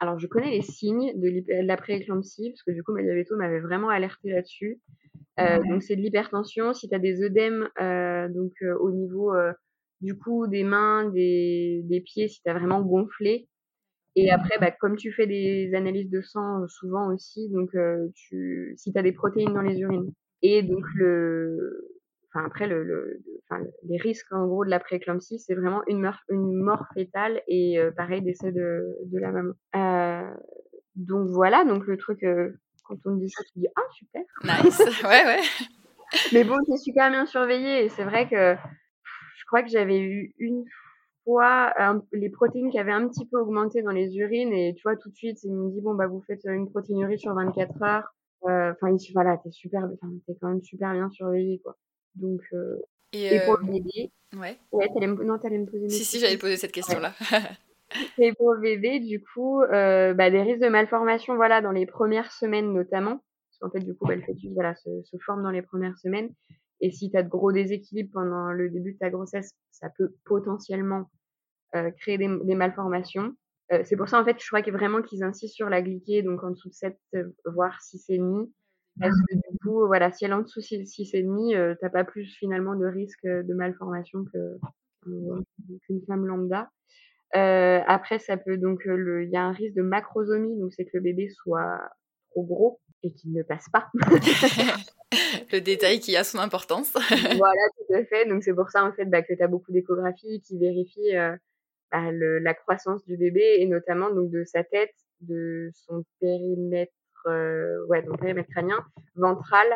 alors je connais les signes de, la prééclampsie parce que du coup, ma diabéto m'avait vraiment alerté là-dessus. Euh, donc c'est de l'hypertension. Si tu as des œdèmes, euh, donc au niveau du coup des mains, des, des pieds, si tu as vraiment gonflé. Et après, bah, comme tu fais des analyses de sang souvent aussi, donc tu, si tu as des protéines dans les urines. Et donc le, enfin après le, le enfin, les risques en gros de la prééclampsie, c'est vraiment une mort, une mort fétale et pareil décès de, de la maman. Euh, donc voilà, donc le truc quand on me dit ça, tu dis ah super. Nice, ouais ouais. Mais bon, c'est super bien surveillé et c'est vrai que je crois que j'avais eu une fois les protéines qui avaient un petit peu augmenté dans les urines et tu vois tout de suite ils me dit bon bah vous faites une protéinurie sur 24 heures. Enfin euh, voilà, t'es super, t'es quand même super bien surveillé quoi. Donc euh, et, et, pour le bébé. Ouais. Ouais, t'allais me, non, t'allais me poser. Si si, j'allais poser cette question là. Et pour le bébé, du coup, euh, bah, des risques de malformation, voilà, dans les premières semaines notamment. Parce qu'en fait, du coup, bah, le fœtus, voilà, se, se forme dans les premières semaines. Et si tu as de gros déséquilibres pendant le début de ta grossesse, ça peut potentiellement euh, créer des, des malformations. Euh, c'est pour ça, en fait, je crois que vraiment qu'ils insistent sur la glyquée, donc en dessous de 7, euh, voire 6,5. Parce que du coup, voilà, si elle est en dessous de 6,5, euh, t'as pas plus finalement de risque de malformation que qu'une femme lambda. Après, ça peut donc, il y a un risque de macrosomie, donc c'est que le bébé soit trop gros et qu'il ne passe pas. le détail qui a son importance. voilà, tout à fait. Donc c'est pour ça en fait bah, que tu as beaucoup d'échographies qui vérifient euh, bah, le, la croissance du bébé et notamment donc de sa tête, de son périmètre, euh, ouais, donc périmètre crânien, ventral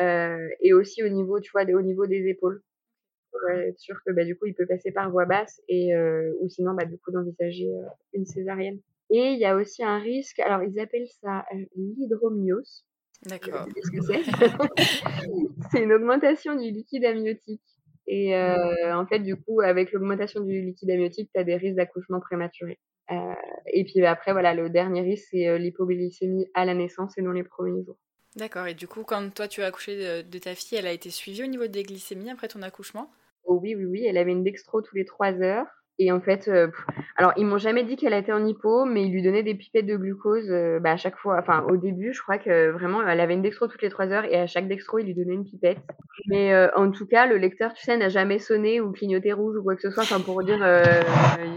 euh, et aussi au niveau, tu vois, au niveau des épaules. Pour être sûr que bah, du coup il peut passer par voie basse et ou sinon bah, du coup d'envisager une césarienne. Et il y a aussi un risque, alors ils appellent ça euh, l'hydromyose. D'accord. Qu'est-ce que c'est C'est une augmentation du liquide amniotique. Et euh, en fait, du coup, avec l'augmentation du liquide amniotique, tu as des risques d'accouchement prématuré. Euh, et puis après, voilà, le dernier risque, c'est l'hypoglycémie à la naissance et dans les premiers jours. D'accord. Et du coup, quand toi tu as accouché de, de, ta fille, elle a été suivie au niveau des glycémies après ton accouchement? Oh oui, oui, oui. Elle avait une dextro tous les trois heures. Et en fait, euh, alors ils m'ont jamais dit qu'elle était en hypo, mais ils lui donnaient des pipettes de glucose euh, bah, à chaque fois. Enfin, au début, je crois que vraiment, elle avait une dextro toutes les trois heures et à chaque dextro, il lui donnait une pipette. Mais euh, en tout cas, le lecteur, tu sais, n'a jamais sonné ou clignoté rouge ou quoi que ce soit, enfin pour dire euh,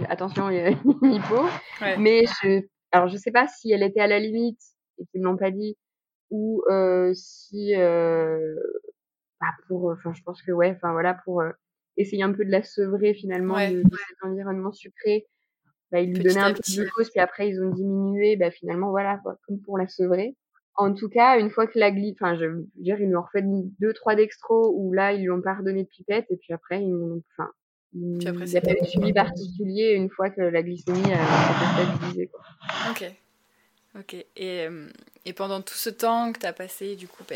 attention, il y a une hypo. Ouais. Mais je, alors je sais pas si elle était à la limite et qu'ils me l'ont pas dit, ou euh, si, bah, pour, enfin, je pense que ouais, enfin voilà, pour essayer un peu de la sevrer finalement ouais. de, de, cet environnement sucré. Bah, ils lui donnaient un peu de glucose, puis après ils ont diminué, bah, finalement voilà, comme pour la sevrer. En tout cas, une fois que la glycémie, enfin je veux dire, ils lui ont refait deux, trois dextros où là ils lui ont pas redonné de pipette et puis après ils m'ont, enfin, il n'y a pas eu de suivi particulier une fois que la glycémie a été stabilisée. Quoi. Ok. Ok. Et, et pendant tout ce temps que tu as passé, du coup, bah,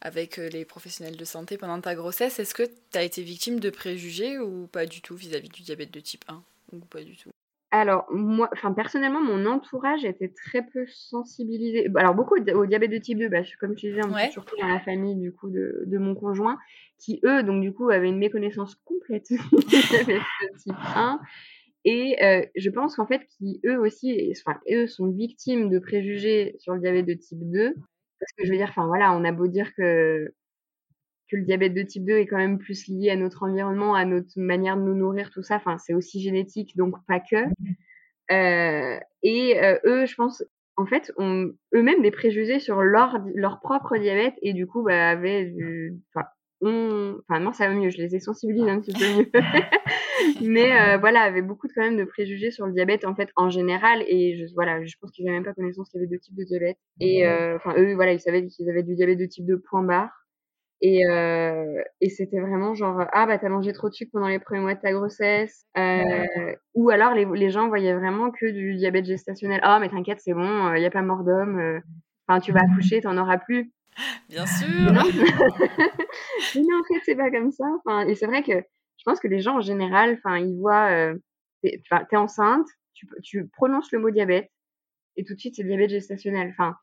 avec les professionnels de santé pendant ta grossesse, est-ce que tu as été victime de préjugés ou pas du tout vis-à-vis -vis du diabète de type 1 Ou pas du tout? Alors, moi, enfin, personnellement, mon entourage était très peu sensibilisé. Alors, beaucoup au diabète de type 2, bah, comme tu disais, ouais. surtout dans la famille, du coup, de, de, mon conjoint, qui, eux, donc, du coup, avaient une méconnaissance complète du diabète de type 1. Et euh, je pense qu'en fait, qui eux aussi, enfin, eux sont victimes de préjugés sur le diabète de type 2. Parce que je veux dire, enfin voilà, on a beau dire que, que le diabète de type 2 est quand même plus lié à notre environnement, à notre manière de nous nourrir, tout ça. Enfin, c'est aussi génétique, donc pas que. Euh, et euh, eux, je pense, en fait, ont eux-mêmes des préjugés sur leur, leur propre diabète et du coup, bah, avaient du, enfin, on... enfin non, ça va mieux, je les ai sensibilisés un petit peu mieux. mais euh, voilà, avait beaucoup de, quand même de préjugés sur le diabète en fait en général et je, voilà, je pense qu'ils n'avaient même pas connaissance qu'il y avait deux types de diabète. Et enfin eux voilà, ils savaient qu'ils avaient du diabète de type 2 point barre. Et euh, et c'était vraiment genre ah bah t'as mangé trop de sucre pendant les premiers mois de ta grossesse. Euh, ou alors les les gens voyaient vraiment que du diabète gestationnel. Ah mais t'inquiète c'est bon, il y a pas mort d'homme, enfin tu vas accoucher, t'en auras plus. Bien sûr. Non. mais non, en fait, c'est pas comme ça. Enfin, et c'est vrai que je pense que les gens en général, enfin, ils voient, euh, t'es, t'es enceinte, tu, tu prononces le mot diabète et tout de suite c'est diabète gestationnel. Enfin,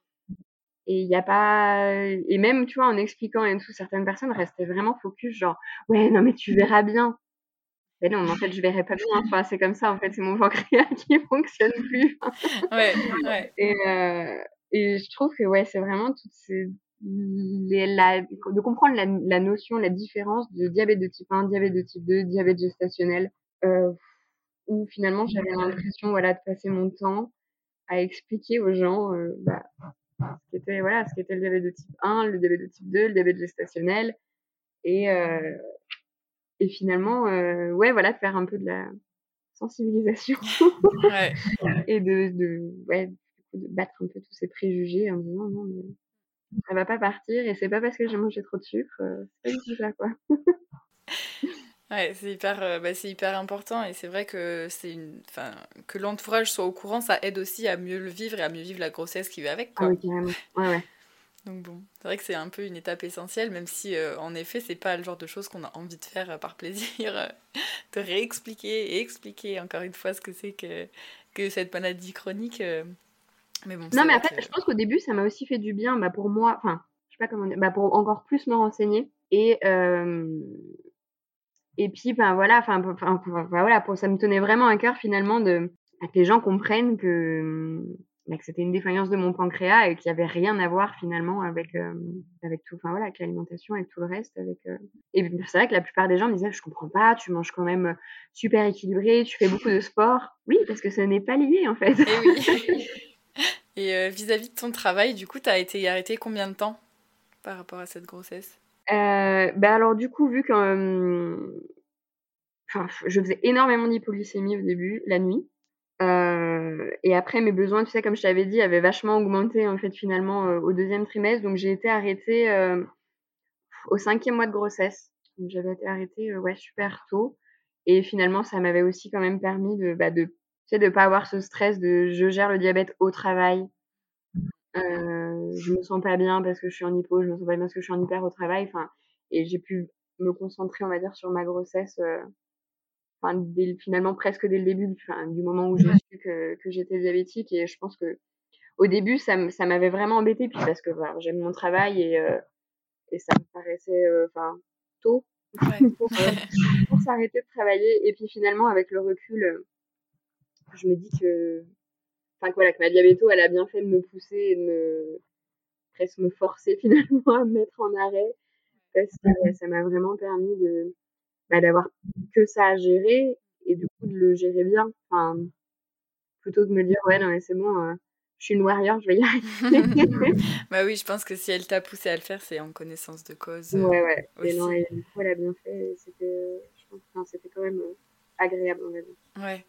et il y a pas, et même tu vois en expliquant et tout, certaines personnes restaient vraiment focus genre ouais non mais tu verras bien. Mais non, mais en fait, je verrai pas bien. Enfin, c'est comme ça, en fait, c'est mon pancréas qui fonctionne plus. ouais, ouais. Et, euh, et je trouve que, ouais, c'est vraiment toutes ces, les, la, de comprendre la, la, notion, la différence de diabète de type 1, diabète de type 2, diabète gestationnel, euh, où finalement j'avais l'impression voilà, de passer mon temps à expliquer aux gens euh, bah, ce qu'était voilà, ce qu'était le diabète de type 1, le diabète de type 2, le diabète gestationnel, et, euh, et finalement, euh, ouais, voilà, faire un peu de la sensibilisation ouais. et de, de, ouais, de battre un peu tous ces préjugés en disant non, mais ça va pas partir et c'est pas parce que j'ai mangé trop de sucre, euh, c'est pas du tout ça quoi. ouais, c'est hyper, euh, bah, c'est hyper important et c'est vrai que c'est une, enfin, que l'entourage soit au courant, ça aide aussi à mieux le vivre et à mieux vivre la grossesse qui va avec. Quoi. Ah oui, carrément. Ouais, ouais. Donc bon, c'est vrai que c'est un peu une étape essentielle, même si euh, en effet c'est pas le genre de choses qu'on a envie de faire par plaisir, de réexpliquer et expliquer encore une fois ce que c'est que que cette maladie chronique. Mais bon, non, mais en fait, je pense qu'au début, ça m'a aussi fait du bien bah, pour moi, enfin, je sais pas comment dire, bah, pour encore plus me renseigner. Et, et puis, ben voilà, enfin, voilà, pour, ça me tenait vraiment à cœur finalement de, bah, que les gens comprennent que, bah, que c'était une défaillance de mon pancréas et qu'il n'y avait rien à voir finalement avec, avec tout, enfin voilà, avec l'alimentation, avec tout le reste. Avec, Et c'est vrai que la plupart des gens me disaient, je comprends pas, tu manges quand même super équilibré, tu fais beaucoup de sport. Oui, parce que ce n'est pas lié en fait. Et oui. Et vis-à-vie -vis de ton travail, du coup, tu as été arrêtée combien de temps par rapport à cette grossesse? Euh, bah, alors du coup, vu que enfin, je faisais énormément d'hypoglycémie au début, la nuit. Euh, et après, mes besoins, tu sais, comme je t'avais dit, avaient vachement augmenté en fait finalement euh, au deuxième trimestre. Donc j'ai été arrêtée au cinquième mois de grossesse. J'avais été arrêtée ouais super tôt. Et finalement, ça m'avait aussi quand même permis de, bah, de, sais, de pas avoir ce stress de je gère le diabète au travail. Euh, je me sens pas bien parce que je suis en hypo, je me sens pas bien parce que je suis en hyper au travail. Enfin, et j'ai pu me concentrer, on va dire, sur ma grossesse. Euh, enfin, finalement presque dès le début, enfin, du moment où j'ai su que, que j'étais diabétique. Et je pense que au début, ça, m'avait vraiment embêté, puis parce que voilà, j'aime mon travail et, euh, et ça me paraissait, enfin, tôt pour, pour s'arrêter de travailler. Et puis finalement, avec le recul, je me dis que enfin voilà, que ma diabéto, elle a bien fait de me pousser et de me presque me forcer finalement à me mettre en arrêt parce que ça m'a vraiment permis de bah, d'avoir que ça à gérer et du coup de le gérer bien. Enfin, plutôt que de me dire ouais non mais c'est bon, euh, je suis une warrior, je vais y arriver. bah oui, je pense que si elle t'a poussé à le faire, c'est en connaissance de cause. Euh, ouais ouais. Et non, et du coup elle a bien fait. C'était, je pense, c'était quand même euh, agréable on va dire. Ouais.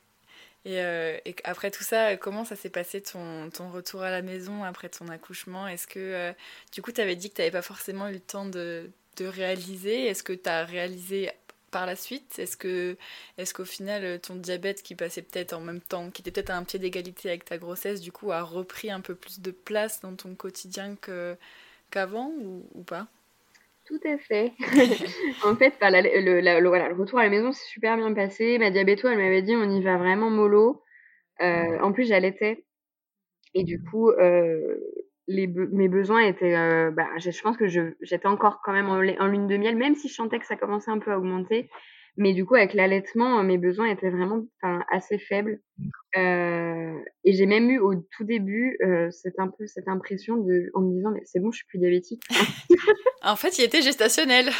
Euh, et, après tout ça, comment ça s'est passé ton, retour à la maison après ton accouchement? Est-ce que euh, du coup tu avais dit que tu n'avais pas forcément eu le temps de, réaliser? Est-ce que tu as réalisé par la suite? Est-ce que est-ce qu'au final ton diabète qui passait peut-être en même temps, qui était peut-être à un pied d'égalité avec ta grossesse, du coup a repris un peu plus de place dans ton quotidien qu'avant ou pas? Tout à fait. en fait, le, retour à la maison s'est super bien passé. Ma diabéto, elle m'avait dit on y va vraiment mollo. Euh, en plus, j'allaitais. Et du coup, euh, mes besoins étaient. Euh, bah, je, pense que j'étais encore quand même en, en, lune de miel, même si je sentais que ça commençait un peu à augmenter. Mais du coup, avec l'allaitement, mes besoins étaient vraiment assez faibles. Euh, et j'ai même eu au tout début euh, cette, un peu, cette impression de, en me disant, mais c'est bon, je suis plus diabétique. en fait, il était gestationnel.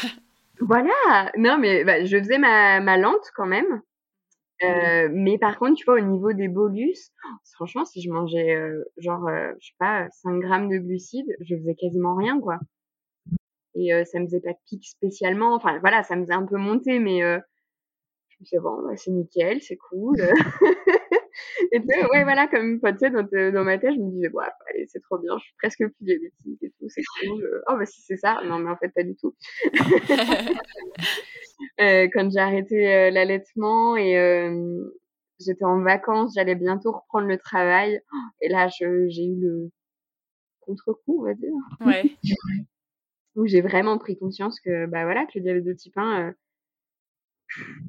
Voilà, non, mais bah, je faisais ma, ma lente quand même. Euh, mais par contre, tu vois, au niveau des bolus, franchement, si je mangeais euh, genre, euh, je sais pas, 5 grammes de glucides, je faisais quasiment rien, quoi et euh, ça me faisait pas de pic spécialement. Enfin voilà, ça me faisait un peu monter, mais euh, je me disais bon, bah, c'est nickel, c'est cool. et tu sais, ouais, voilà, comme tu sais, dans, dans, ma tête, je me disais, bon, allez, c'est trop bien, je suis presque plus diabétique et tout, c'est cool. Oh, bah si c'est ça, non, mais en fait, pas du tout. euh, quand j'ai arrêté euh, l'allaitement et euh, j'étais en vacances, j'allais bientôt reprendre le travail, et là, j'ai eu le contre-coup, on va dire. Ouais. Où j'ai vraiment pris conscience que bah voilà que le diabète de type 1 euh,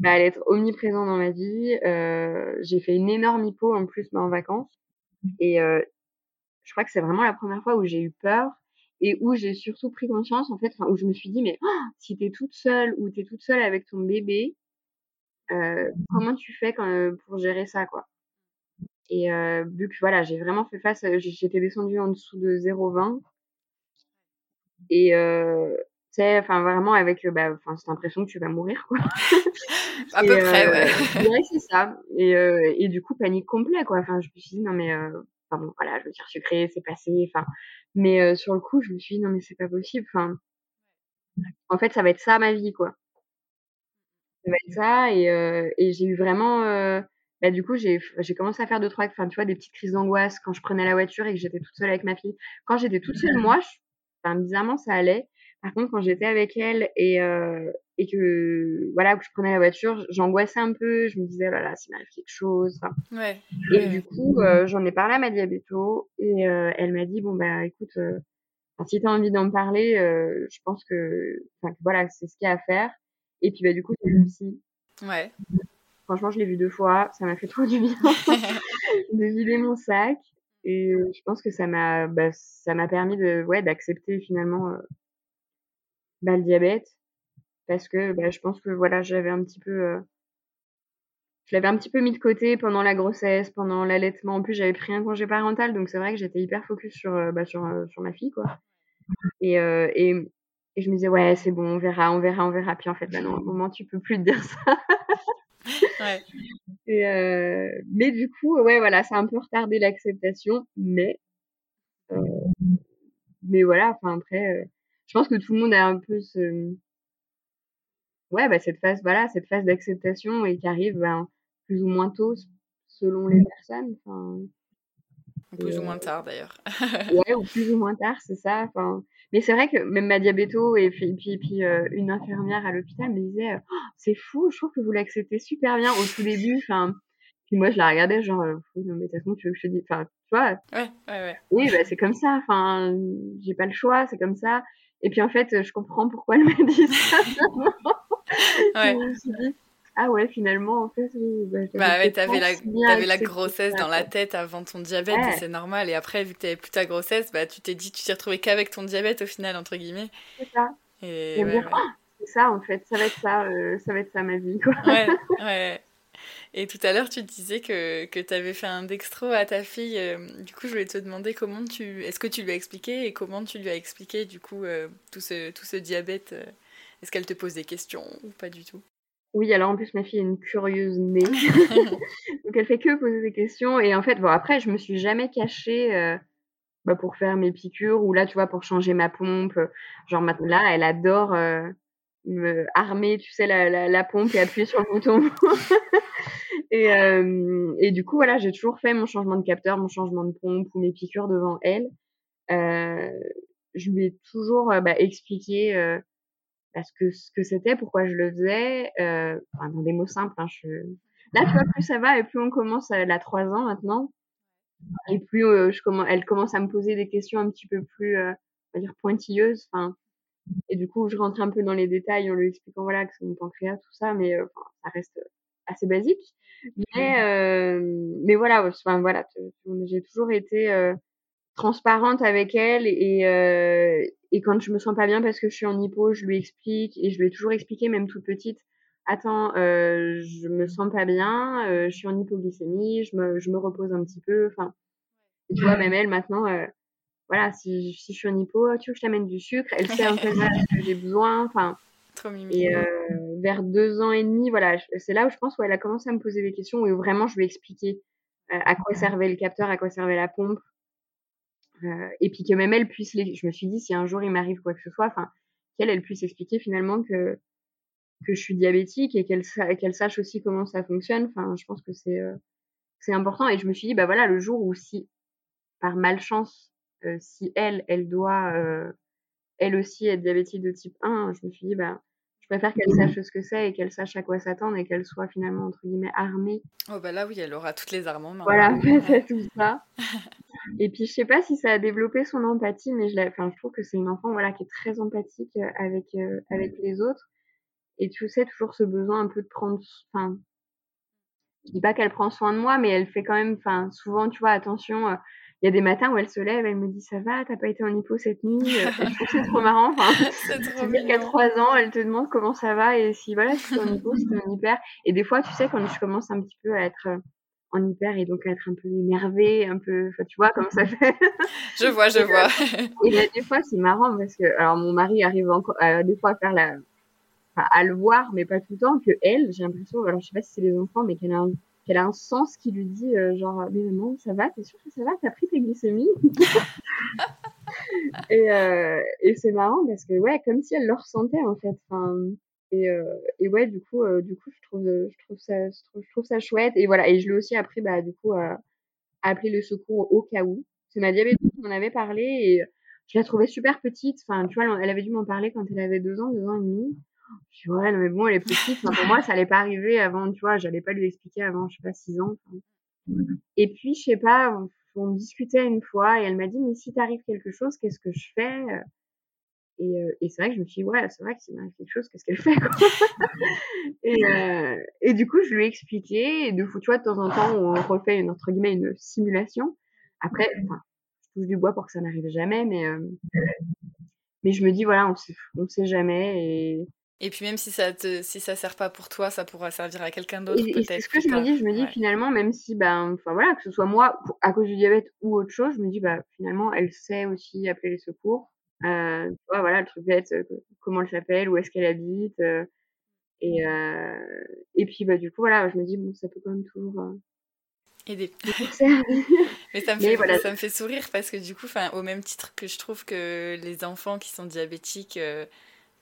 bah, allait être omniprésent dans ma vie. Euh, j'ai fait une énorme hypo en plus bah, en vacances et euh, je crois que c'est vraiment la première fois où j'ai eu peur et où j'ai surtout pris conscience en fait, où je me suis dit mais oh, si t'es toute seule ou t'es toute seule avec ton bébé, euh, comment tu fais quand, pour gérer ça quoi? Et euh, vu que voilà j'ai vraiment fait face, j'étais descendue en dessous de 0,20 et tu sais, enfin vraiment avec, bah, enfin cette impression que tu vas mourir quoi. à peu près, ouais. ouais c'est ça. Et, et du coup panique complet quoi. Enfin je me suis dit non mais, enfin bon voilà, je veux dire sucré, c'est passé. Enfin, mais euh, sur le coup je me suis dit non mais c'est pas possible. Enfin, en fait ça va être ça ma vie quoi. Ça va être ça et, euh, et j'ai eu vraiment bah, du coup, j'ai, j'ai commencé à faire deux, trois, enfin, tu vois, des petites crises d'angoisse quand je prenais la voiture et que j'étais toute seule avec ma fille. Quand j'étais toute seule, moi, je, bizarrement, ça allait. Par contre, quand j'étais avec elle et, euh, et que voilà que je prenais la voiture, j'angoissais un peu. Je me disais, voilà, s'il m'arrive quelque chose. Ouais. Et du coup, euh, j'en ai parlé à ma diabéto et euh, elle m'a dit, bon bah écoute, si tu as envie d'en parler, je pense que, enfin voilà, c'est ce qu'il y a à faire. Et puis bah du coup, c'est le psy. Ouais. Franchement, je l'ai vu deux fois, ça m'a fait trop du bien. de vider mon sac et je pense que ça m'a bah, ça m'a permis de ouais, d'accepter finalement, bah, le diabète parce que, bah, je pense que voilà, j'avais un petit peu, je l'avais un petit peu mis de côté pendant la grossesse, pendant l'allaitement. En plus, j'avais pris un congé parental, donc c'est vrai que j'étais hyper focus sur, sur, sur ma fille, quoi et heu et je me disais: «Ouais, c'est bon, on verra, on verra, on verra». Puis en fait, bah, non, un moment, tu peux plus te dire ça. Ouais. Et heu, mais du coup, ouais, voilà, ça a un peu retardé l'acceptation, mais heu, mais voilà, enfin après, heu, je pense que tout le monde a un peu ce ouais, bah, cette phase, voilà, cette phase d'acceptation et qui arrive, ben, plus ou moins tôt selon les personnes, enfin plus ou moins tard d'ailleurs. ouais, ou plus ou moins tard, c'est ça, enfin mais c'est vrai que même ma diabéto et puis puis puis, heu, une infirmière à l'hôpital me disait, heu: «C'est fou, je trouve que vous l'acceptez super bien» au tout début, enfin, puis moi je la regardais genre, heu: «Non mais de toute façon tu veux que je te dise» enfin, tu vois? Ouais, ouais, ouais. Oui, bah, c'est comme ça, enfin, j'ai pas le choix, c'est comme ça et puis en fait, je comprends pourquoi elle m'a dit ça maintenant. Ouais. Je me suis dit: «Ah ouais, finalement, en fait, oui, bah, Bah, ouais, peut-être tu avais pas la avais grossesse dans la quoi». tête avant ton diabète Ouais. c'est normal et après vu que tu avais plus ta grossesse, bah, tu t'es dit tu t'es retrouvée qu'avec ton diabète au final, entre guillemets C'est ça et ouais, ouais. «C'est ça en fait, ça va être ça, heu, ça va être ça ma vie, quoi». Ouais, ouais et tout à l'heure, tu disais que que tu avais fait un dextro à ta fille, hem, du coup, je voulais te demander comment tu est-ce que tu lui as expliqué et comment tu lui as expliqué du coup, heu, tout ce tout ce diabète? Est-ce qu'elle te pose des questions ou pas du tout? Oui, alors en plus ma fille est une curieuse née, donc elle fait que poser des questions. Et en fait, bon après je me suis jamais cachée, heu, bah, pour faire mes piqûres ou là, tu vois, pour changer ma pompe, genre maint là, elle adore, heu, me armer, tu sais, la la la pompe et appuyer sur le bouton. Et hem et du coup, voilà, j'ai toujours fait mon changement de capteur, mon changement de pompe ou mes piqûres devant elle. Je lui ai toujours, bah, expliqué, heu, bah, ce que ce que c'était, pourquoi je le faisais, heu, enfin dans des mots simples, hein, je là, tu vois, plus ça va et plus on commence elle a 3 ans maintenant. Et plus, heu, je commen elle commence à me poser des questions un petit peu plus, heu, on va dire pointilleuses, enfin. Et du coup, je rentre un peu dans les détails en lui expliquant, voilà, que c'est mon pancréas, tout ça, mais heu, enfin, ça reste, assez basique. Mais hem, mais voilà, enfin voilà, j'ai toujours été, heu, transparente avec elle et heu et quand je me sens pas bien parce que je suis en hypo, je lui explique et je lui ai toujours expliqué, même toute petite: «Attends, heu, je me sens pas bien, heu, je suis en hypoglycémie, je me je me repose un petit peu», enfin. Tu vois, même elle maintenant, heu, voilà, si si je suis en hypo: «Tu veux que je t'amène du sucre?» elle sait fait, voilà, ce que j'ai besoin, enfin. Trop et heu, vers 2 ans et demi, voilà, c'est là où je pense où elle a commencé à me poser des questions où vraiment je lui ai expliqué, heu, à quoi servait le capteur, à quoi servait la pompe. Heu et puis que même elle puisse les je me suis dit: «Si un jour il m'arrive quoi que ce soit», enfin, qu'elle, elle puisse expliquer finalement que que je suis diabétique et qu'elle sa qu'elle sache aussi comment ça fonctionne. Enfin, je pense que c'est, heu, c'est important et je me suis dit: «Bah, voilà, le jour où si, par malchance, heu, si elle, elle doit, heu, elle aussi être diabétique de type 1», je me suis dit: «Bah, je préfère qu'elle sache ce que c'est et qu'elle sache à quoi s'attendre et qu'elle soit finalement entre guillemets "armée"». Oh bah, là, oui, elle aura toutes les armes en main. Voilà, à Ouais. tout ça et puis je sais pas si ça a développé son empathie, mais je la enfin, je trouve que c'est une enfant, voilà, qui est très empathique, heu, avec, heu, avec les autres et tu sais, toujours ce besoin un peu de prendre enfin je dis pas qu'elle prend soin de moi, mais elle fait quand même, enfin, souvent, tu vois, attention, heu, il y a des matins où elle se lève, elle me dit: «Ça va, tu as pas été en hypo cette nuit?» et je trouve que c'est trop marrant, enfin, C'est qu'à. 3 ans, elle te demande comment ça va et si, voilà, si tu es en hypo, si tu es en hyper et des fois, tu sais, quand je commence un petit peu à être, en hyper et donc être un peu énervée, un peu tu vois, comment ça fait? Je vois, je Et vois. et bah, des fois, c'est marrant parce que alors mon mari arrive enco à des fois à faire la enfin, à le voir, mais pas tout le temps, qu'elle, j'ai l'impression, alors je sais pas si c'est les enfants, mais qu'elle a un qu'elle a un sens qui lui dit, heu, genre: «Mais maman, ça va? Tu es sûre que ça va? Tu as pris tes glycémies?» et heu et c'est marrant parce que, ouais, comme si elle le ressentait, en fait, enfin et heu et ouais, du coup, heu, du coup, je trouve, heu, je trouve ça je trouve je trouve ça chouette et voilà et je lui ai aussi appris, bah, du coup, à à appeler le secours au cas où. C'est ma diabéto qui m'en avait parlé et je la trouvais super petite, enfin, tu vois, elle avait dû m'en parler quand elle avait 2 ans, 2 ans et demi. Je fais: «Ouais, non, mais bon, elle est petite», enfin, pour moi, ça allait pas arriver avant, tu vois, j'allais pas lui expliquer avant, je sais pas, 6 ans, enfin et puis, je sais pas, on on discutait une fois et elle m'a dit: «Mais si t'arrive quelque chose, qu'est-ce que je fais?» Et, euh, et c'est vrai que je me suis dit, ouais, c'est vrai que c'est quelque chose, qu'est-ce qu'elle fait quoi et, euh, et du coup, je lui ai expliqué. Et de tu vois, de temps en temps, on refait une, entre guillemets une simulation. Après, enfin, je touche du bois pour que ça n'arrive jamais, mais, euh, mais je me dis, voilà, on sait, on sait jamais. Et, et puis même si ça te, si ça sert pas pour toi, ça pourra servir à quelqu'un d'autre peut-être. C'est ce que je me dis. Je me dis finalement, même si ben, enfin voilà, que ce soit moi à cause du diabète ou autre chose, je me dis bah finalement, elle sait aussi appeler les secours. Euh, tu vois, voilà, le truc bête, euh, comment elle s'appelle, où est-ce qu'elle habite. Euh, et, euh, et puis bah du coup voilà, je me dis bon, ça peut quand même toujours. Euh, aider. Mais ça me, fait, voilà. ça me fait sourire parce que du coup, au même titre que je trouve que les enfants qui sont diabétiques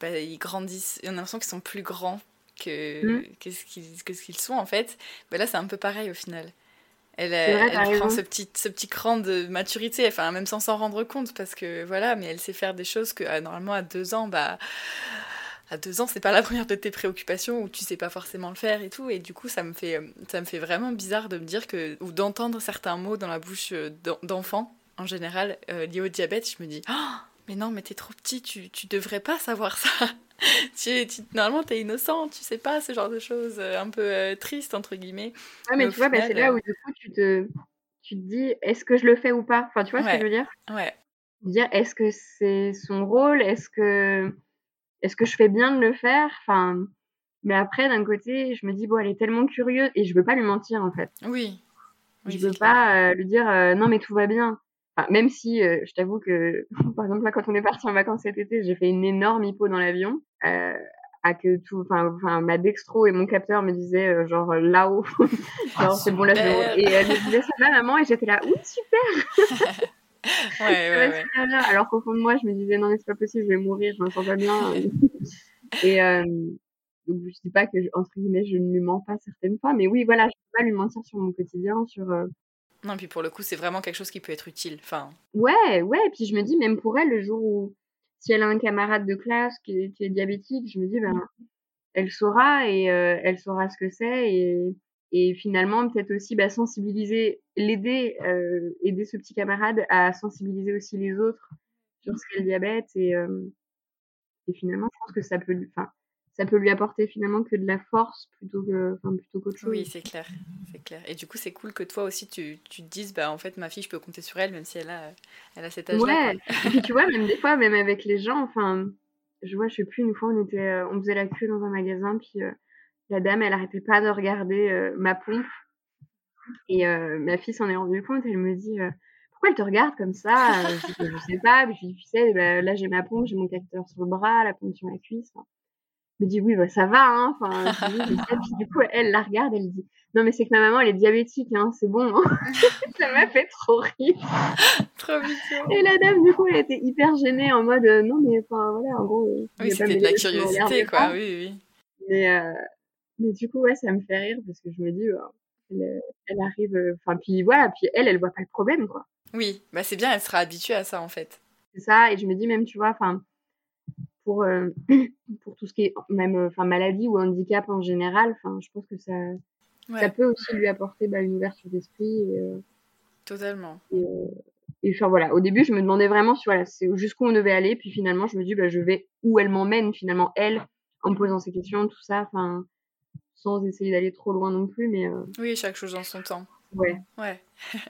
bah, ils grandissent, on a l'impression qu'ils sont plus grands que, mmh. que ce qu'ils sont en fait. Bah, là, c'est un peu pareil au final. Elle, elle prend ce petit, ce petit cran de maturité, enfin, même sans s'en rendre compte, parce que voilà, mais elle sait faire des choses que ah, normalement à deux ans, bah, à deux ans, c'est pas la première de tes préoccupations où tu sais pas forcément le faire et tout. Et du coup, ça me fait, ça me fait vraiment bizarre de me dire que, ou d'entendre certains mots dans la bouche euh, d'enfants, en général, euh, liés au diabète. Je me dis, oh, mais non, mais t'es trop petit, tu, tu devrais pas savoir ça. tu, tu, normalement, t'es innocent, tu sais pas ce genre de choses euh, un peu euh, tristes, entre guillemets. Ouais, mais, tu vois, bah, c'est là où du coup, tu te, tu te dis, est-ce que je le fais ou pas? Enfin, tu vois ce que je veux dire? Ouais. Dire, est-ce que c'est son rôle? Est-ce que, est-ce que je fais bien de le faire? Enfin, mais après, d'un côté, je me dis, bon, elle est tellement curieuse et je veux pas lui mentir, en fait. Oui. oui je veux pas euh, lui dire, non, mais tout va bien même si euh, je t'avoue que, par exemple, là, quand on est parti en vacances cet été, j'ai fait une énorme hypo dans l'avion. Euh, à que tout, enfin, ma dextro et mon capteur me disaient euh, genre là-haut, genre c'est bon là Et elle me disait ça va maman et j'étais là, oui super. ouais, ouais, ouais. Alors qu'au fond de moi, je me disais non mais c'est pas possible, je vais mourir, je me sens pas bien. et euh, donc je dis pas que entre guillemets je ne lui mens pas certaines fois, mais oui voilà, je peux pas lui mentir sur mon quotidien, sur non, puis pour le coup, c'est vraiment quelque chose qui peut être utile. Ouais, ouais. Puis je me dis, même pour elle, le jour où, si elle a un camarade de classe qui est, diabétique, je me dis, ben, elle saura et euh, elle saura ce que c'est. Et, et finalement, peut-être aussi bah, sensibiliser, l'aider, euh, aider ce petit camarade à sensibiliser aussi les autres sur ce qu'est le diabète. Et, euh, et finalement, je pense que ça peut. Enfin, ça peut lui apporter finalement que de la force plutôt que enfin plutôt qu'autre chose. Oui, c'est clair, c'est clair. Et du coup, c'est cool que toi aussi tu, tu te dises bah en fait ma fille, je peux compter sur elle même si elle a elle a cet âge-là. Ouais. Et puis tu vois, même des fois, même avec les gens, enfin, je vois, je sais plus une fois, on était, euh, on faisait la queue dans un magasin, puis euh, la dame, elle arrêtait pas de regarder euh, ma pompe. Et ma fille s'en est rendue compte, elle me dit pourquoi elle te regarde comme ça? Je, je, sais pas, puis je dis, tu sais, bah, là j'ai ma pompe, j'ai mon capteur sur le bras, la pompe sur la cuisse me dit oui bah ça va hein enfin puis du coup elle la regarde elle dit non mais c'est que ma maman elle est diabétique hein c'est bon hein. ça m'a fait trop rire. Trop mignon. Et la dame du coup elle était hyper gênée en mode euh, non mais enfin voilà en gros euh, oui c'était de la curiosité quoi oui oui mais euh, mais du coup ouais ça me fait rire parce que je me dis elle, elle, arrive enfin puis voilà puis elle elle voit pas le problème quoi. Oui bah c'est bien elle sera habituée à ça en fait. C'est ça et je me dis même tu vois enfin pour, euh, pour tout ce qui est même enfin maladie ou handicap en général. Enfin, je pense que ça, ça peut aussi lui apporter bah, une ouverture d'esprit. Euh, Totalement. Et, euh, et, enfin voilà, au début, je me demandais vraiment sur voilà, jusqu'où on devait aller, puis finalement, je me dis bah, je vais où elle m'emmène finalement elle, en me posant ces questions, tout ça, enfin sans essayer d'aller trop loin non plus, mais. Oui, chaque chose en son temps. Ouais. Ouais.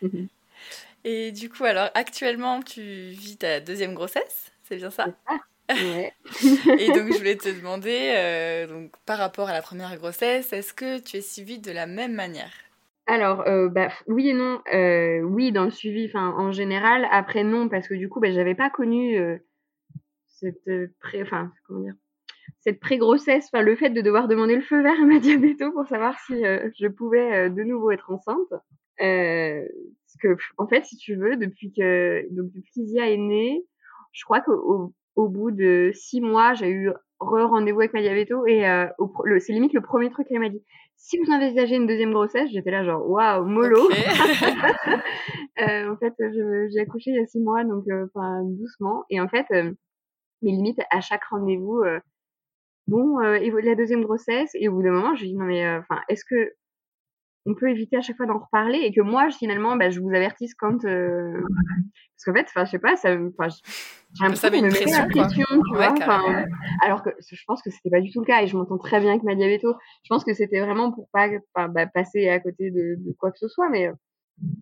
Mhm. Et du coup, alors actuellement, tu vis ta deuxième grossesse, c'est bien ça. Ouais. et donc, je voulais te demander, euh, donc, par rapport à la première grossesse, est-ce que tu es suivie de la même manière? Alors, euh, bah, oui et non. Euh, oui, dans le suivi, en général. Après, non, parce que du coup, bah, j'avais pas connu cette pré, enfin, comment dire, cette pré-grossesse, enfin, le fait de devoir demander le feu vert à ma diabéto pour savoir si je pouvais de nouveau être enceinte. parce que, en fait, si tu veux, depuis que, donc, depuis qu'Isia est née, je crois qu'au au bout de six mois, j'ai eu re-rendez-vous avec ma diabéto et euh, c'est limite le premier truc qu'elle m'a dit. Si vous envisagez une deuxième grossesse, j'étais là genre waouh mollo. euh, en fait, j'ai accouché il y a six mois donc euh, doucement et en fait, euh, mais limite à chaque rendez-vous, bon et la deuxième grossesse et au bout d'un moment, je dis non mais enfin est-ce que on peut éviter à chaque fois d'en reparler et que moi, finalement, bah, je vous avertisse quand. Euh, parce qu'en fait, enfin, je sais pas, ça, j'ai l'impression me met la pression, tu vois. alors que je pense que c'était pas du tout le cas et je m'entends très bien avec ma diabéto. Je pense que c'était vraiment pour pas bah, passer à côté de, de, quoi que ce soit, mais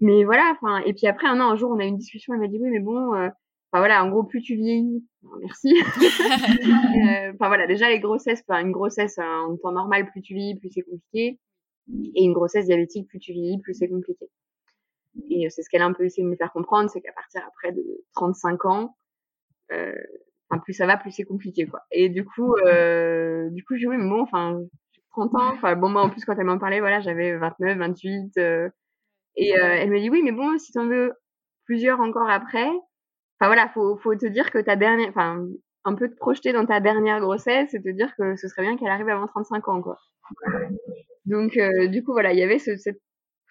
mais voilà. Enfin, et puis après un an, un jour, on a eu une discussion. Elle m'a dit oui, mais bon. Euh, enfin voilà, en gros, plus tu vieillis, merci. Euh, enfin voilà, déjà les grossesses, enfin une grossesse en temps normal, plus tu vieillis, plus c'est compliqué. Et une grossesse diabétique, plus tu vieillis, plus c'est compliqué. Et c'est ce qu'elle a un peu essayé de me faire comprendre, c'est qu'à partir après de 35 ans, euh, enfin, plus ça va, plus c'est compliqué, quoi. Et du coup, euh, du coup, oui, mais bon, enfin, j'ai 30 ans, enfin, bon, moi, en plus, quand elle m'en parlait, voilà, j'avais 29, 28, euh, et euh, elle me dit, oui, mais bon, si t'en veux plusieurs encore après, enfin, voilà, faut, faut te dire que ta dernière, enfin, un peu te projeter dans ta dernière grossesse et te dire que ce serait bien qu'elle arrive avant 35 ans, quoi. Donc, euh, du coup, voilà, il y avait ce, cette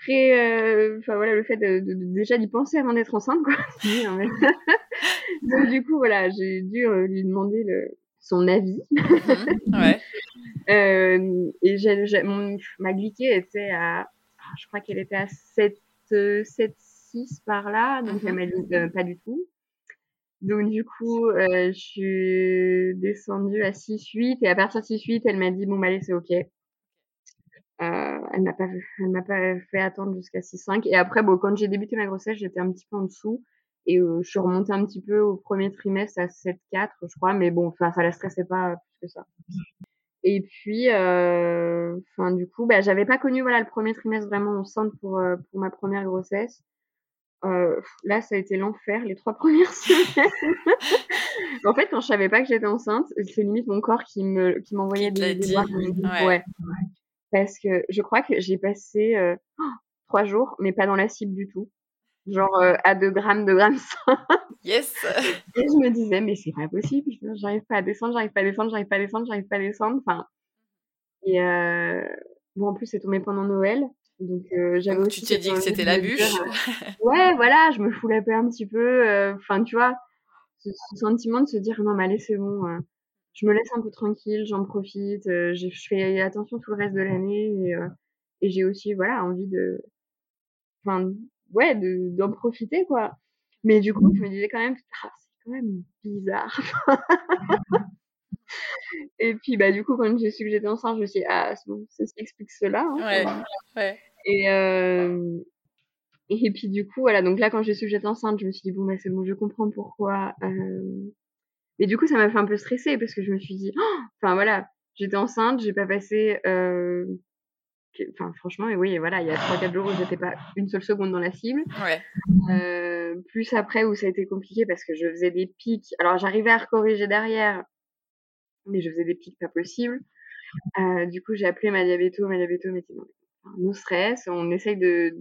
très, euh, enfin voilà, le fait de, de, de déjà d'y penser avant d'être enceinte, quoi. Donc, du coup, voilà, j'ai dû euh, lui demander le, son avis. Mhm. et j'ai, j'ai, mon, ma glyquée était à, je crois qu'elle était à 7, 7, 6 par là, donc elle m'a dit pas du tout. Donc du coup, euh, je suis descendue à 6-8 et à partir de 6-8, elle m'a dit bon bah allez c'est ok. Euh, elle m'a pas elle m'a pas fait attendre jusqu'à 6-5 et après bon quand j'ai débuté ma grossesse j'étais un petit peu en dessous et euh, je suis remontée un petit peu au premier trimestre à 7-4 je crois mais bon enfin ça la stressait pas plus que ça. Et puis euh, enfin du coup bah j'avais pas connu voilà le premier trimestre vraiment enceinte pour euh, pour ma première grossesse. Euh, là, ça a été l'enfer les trois premières semaines. en fait, quand je savais pas que j'étais enceinte, c'est limite mon corps qui me qui m'envoyait des, des ouais. ouais. Parce que je crois que j'ai passé euh, trois jours, mais pas dans la cible du tout. Genre euh, à 2 grammes, 2 grammes 5. Yes Et je me disais, mais c'est pas possible, j'arrive pas à descendre, j'arrive pas à descendre, j'arrive pas à descendre, j'arrive pas à descendre. Enfin, et bon, en plus, c'est tombé pendant Noël. Donc, euh, j'avais aussi. Tu t'es dit que c'était la bûche Ouais, voilà, je me fous la paix un petit peu. euh, Enfin, tu vois, ce, ce sentiment de se dire, non, mais allez, c'est bon. euh, je me laisse un peu tranquille, j'en profite. euh, je fais attention tout le reste de l'année. Et, euh, et j'ai aussi, voilà, envie de. Enfin, ouais, de- d'en profiter, quoi. Mais du coup, je me disais quand même, ah, c'est quand même bizarre. Et puis, bah, du coup, quand j'ai su que j'étais enceinte, je me suis dit, ah, c'est bon, c'est ce qui explique cela. hein, Ouais, ouais. Et, euh, et puis du coup, voilà, donc là, quand j'ai su que j'étais enceinte, je me suis dit, bon, bah, c'est bon, je comprends pourquoi. Euh... Mais du coup, ça m'a fait un peu stresser parce que je me suis dit, oh enfin voilà, j'étais enceinte, j'ai pas passé. Euh... Enfin, franchement, et oui, et voilà, il y a 3-4 jours où j'étais pas une seule seconde dans la cible. Ouais. Euh, plus après où ça a été compliqué parce que je faisais des pics. Alors, j'arrivais à corriger derrière, mais je faisais des pics pas possibles. Euh, du coup, j'ai appelé ma diabéto, ma diabéto m'a dit, non, no stress, on essaye de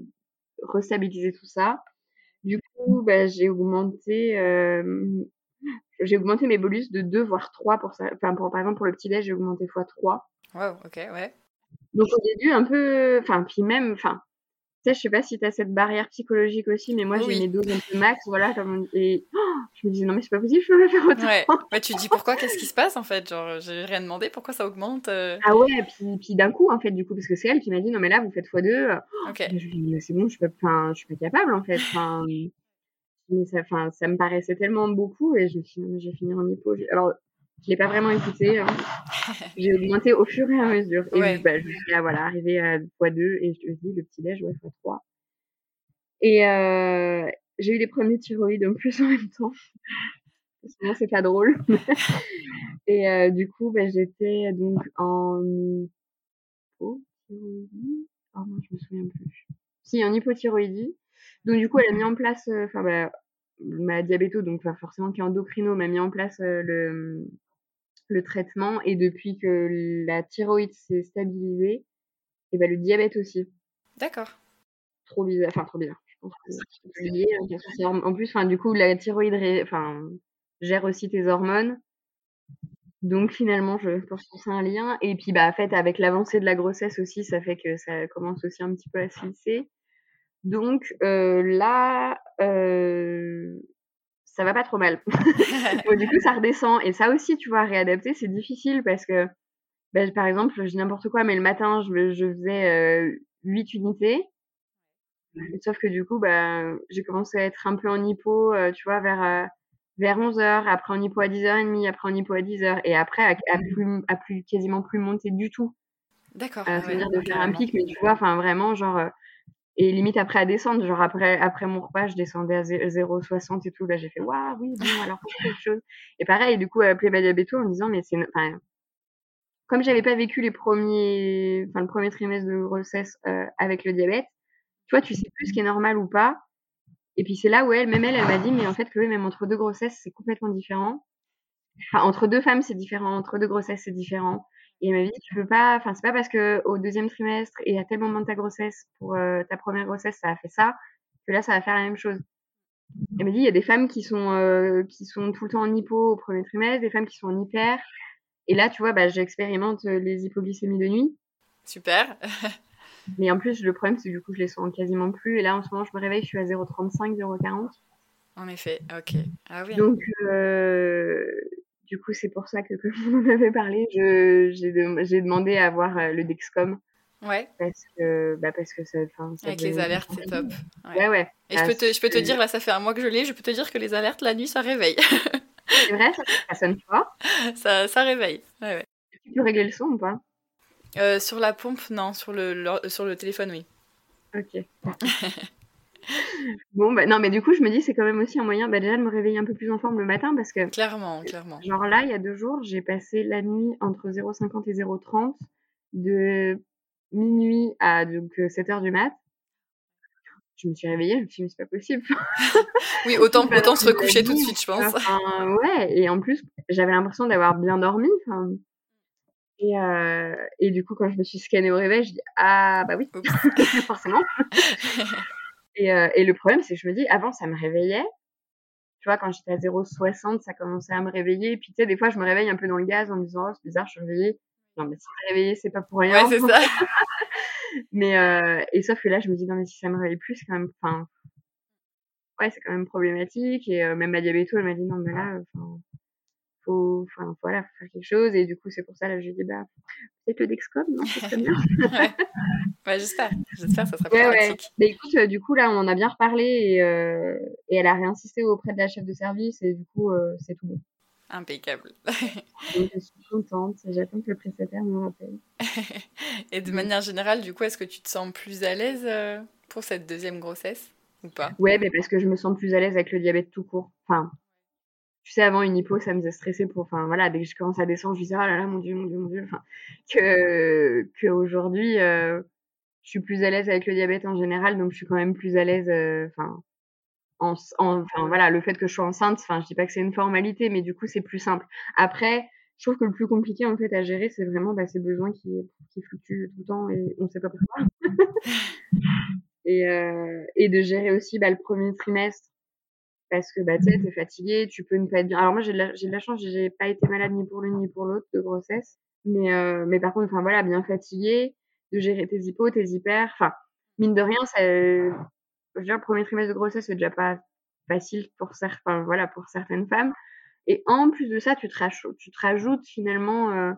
restabiliser tout ça. Du coup, bah, j'ai augmenté, euh, j'ai augmenté mes bolus de 2 voire 3 pour ça. Enfin, pour, par exemple, pour le petit déj, j'ai augmenté x 3. Wow, ok, ouais. Donc, au début, un peu, enfin, puis même, enfin, sais, je sais pas si tu as cette barrière psychologique aussi, mais moi, j'ai Oui. mes doses un peu max, voilà, comme, et oh, je me disais, non, mais c'est pas possible, je peux pas faire autant. Ouais. ouais, tu te dis pourquoi, qu'est-ce qui se passe en fait? Genre, j'ai rien demandé, pourquoi ça augmente euh? Ah ouais, puis, puis d'un coup, en fait, du coup, parce que c'est elle qui m'a dit, non, mais là, vous faites x2. Ok. Et je dit, mais c'est bon, je suis pas, enfin, je suis pas capable, en fait. Enfin, mais ça, enfin, ça me paraissait tellement beaucoup et je me suis dit, non, vais finir en hypo. J'ai- Alors, je l'ai pas vraiment écouté. hein. J'ai augmenté au fur et à mesure. Et Ouais. bah, je suis là, voilà, arrivée à x2 et je me dis, le petit déj, ouais, x3. Et euh, j'ai eu les premiers thyroïdes en plus en même temps. Sinon, c'est pas drôle. et euh, du coup, bah, j'étais donc en hypothyroïdie. Oh non, je me souviens plus. Si, en hypothyroïdie. Donc, du coup, elle a mis en place, euh, enfin, bah, ma diabéto, donc forcément qui est endocrino, m'a mis en place euh, le, le traitement. Et depuis que la thyroïde s'est stabilisée, et ben le diabète aussi. D'accord. Trop bizarre, enfin, trop bizarre. Je pense que c'est lié, hein, En plus, enfin, du coup, la thyroïde enfin, gère aussi tes hormones. Donc finalement, je pense que c'est un lien. Et puis, bah, en fait, avec l'avancée de la grossesse aussi, ça fait que ça commence aussi un petit peu à se lisser. Donc euh, là, euh, ça va pas trop mal. Bon, du coup, ça redescend. Et ça aussi, tu vois, réadapter, c'est difficile parce que, bah, par exemple, je dis n'importe quoi, mais le matin, je, je faisais euh, 8 unités. Sauf que du coup, bah, j'ai commencé à être un peu en hypo, tu vois, vers, vers 11h, après en hypo à 10h30, après en hypo à 10h, et après à, plus, à plus, quasiment plus monter du tout. D'accord. C'est-à-dire de faire un pic, mais tu vois, enfin vraiment, genre, et limite après à descendre, genre après, après mon repas, je descendais à 0,60 et tout. Là, j'ai fait, waouh, oui, bon, alors quelque chose. Et pareil, du coup, appelé ma diabéto en me disant, mais c'est, enfin, comme j'avais pas vécu les premiers, enfin, le premier trimestre de grossesse euh, avec le diabète, tu vois, tu sais plus ce qui est normal ou pas. Et puis c'est là où elle, même elle, elle m'a dit, mais en fait, que même entre deux grossesses, c'est complètement différent. Enfin, entre deux femmes, c'est différent. Entre deux grossesses, c'est différent. Et elle m'a dit, tu peux pas, enfin, c'est pas parce que au deuxième trimestre et à tel moment de ta grossesse, pour euh, ta première grossesse, ça a fait ça, que là, ça va faire la même chose. Elle m'a dit, il y a des femmes qui sont, euh, qui sont tout le temps en hypo au premier trimestre, des femmes qui sont en hyper. Et là, tu vois, bah, j'expérimente euh, les hypoglycémies de nuit. Super. Mais en plus, le problème, c'est que du coup, je les sens quasiment plus. Et là, en ce moment, je me réveille, je suis à 0,35, 0,40. En effet, ok. Ah oui. Donc, euh, du coup, c'est pour ça que, comme vous en avez parlé, j'ai demandé à avoir euh, le Dexcom. Ouais. Parce que, bah parce que ça, Avec les alertes, c'est top. Ouais, ouais. Et je, peux te, je peux te dire, là, ça fait un mois que je l'ai, je peux te dire que les alertes, la nuit, ça réveille. c'est vrai, ça, sonne pas ça, ça réveille. Ouais, ouais. Tu peux régler le son ou pas? Euh, Sur la pompe, non. Sur le, sur le téléphone, oui. Ok. bon, bah, non, mais du coup, je me dis, c'est quand même aussi un moyen bah, déjà de me réveiller un peu plus en forme le matin parce que. Clairement, clairement. Genre là, il y a deux jours, j'ai passé la nuit entre 0,50 et 0,30 de minuit à donc 7 h du mat. Je me suis réveillée, je me suis dit, mais c'est pas possible. oui, autant, autant se recoucher tout de suite, je pense. ouais, et en plus, j'avais l'impression d'avoir bien dormi. Et, euh, et, du coup, quand je me suis scannée au réveil, je dis Ah, bah oui, forcément. Et, euh, et le problème, c'est que je me dis, avant, ça me réveillait. Tu vois, quand j'étais à 0,60, ça commençait à me réveiller. Et puis, tu sais, des fois, je me réveille un peu dans le gaz en me disant, oh, c'est bizarre, je suis réveillée. Non, mais si je réveillée, c'est pas pour rien. Ouais, c'est ça. mais, euh, et sauf que là, je me dis, non, mais si ça me réveille plus, c'est quand même, enfin, ouais, c'est quand même problématique. Et euh, même ma diabéto, elle m'a dit, non, mais là, enfin, faut, enfin, voilà, faut faire quelque chose. Et du coup, c'est pour ça, là, j'ai dit, bah, peut-être le Dexcom, non, c'est bien. ouais. j'espère. J'espère, ça sera plus pratique. Mais écoute, euh, du coup, là, on en a bien reparlé et, euh, et elle a réinsisté auprès de la chef de service et du coup, euh, c'est tout bon. Impeccable. je suis contente. J'attends que le prestataire me rappelle. et de manière générale, du coup, est-ce que tu te sens plus à l'aise pour cette deuxième grossesse ou pas? Ouais, mais parce que je me sens plus à l'aise avec le diabète tout court. Enfin, tu sais, avant une hypo, ça me faisait stresser pour, enfin voilà, dès que je commence à descendre, je me disais, oh là là, mon dieu, mon dieu, mon dieu, enfin, que, qu'aujourd'hui, euh, je suis plus à l'aise avec le diabète en général, donc je suis quand même plus à l'aise, euh, enfin, en, enfin voilà, le fait que je sois enceinte, enfin, je dis pas que c'est une formalité, mais du coup, c'est plus simple. Après, je trouve que le plus compliqué, en fait, à gérer, c'est vraiment, bah, ces besoins qui, qui fluctuent tout le temps et on sait pas pourquoi. et, euh, et de gérer aussi, bah, le premier trimestre, parce que bah, tu sais, t'es fatigué, tu peux ne pas être bien. Alors moi, j'ai de, la, de la chance, j'ai pas été malade ni pour l'une ni pour l'autre de grossesse. Mais, euh, mais par contre, enfin voilà, bien fatigué, de gérer tes hypos, tes hyper. Enfin, mine de rien, ça, je veux dire, le premier trimestre de grossesse, c'est déjà pas facile pour certains, voilà, pour certaines femmes. Et en plus de ça, tu te, rajoutes, tu te rajoutes finalement euh,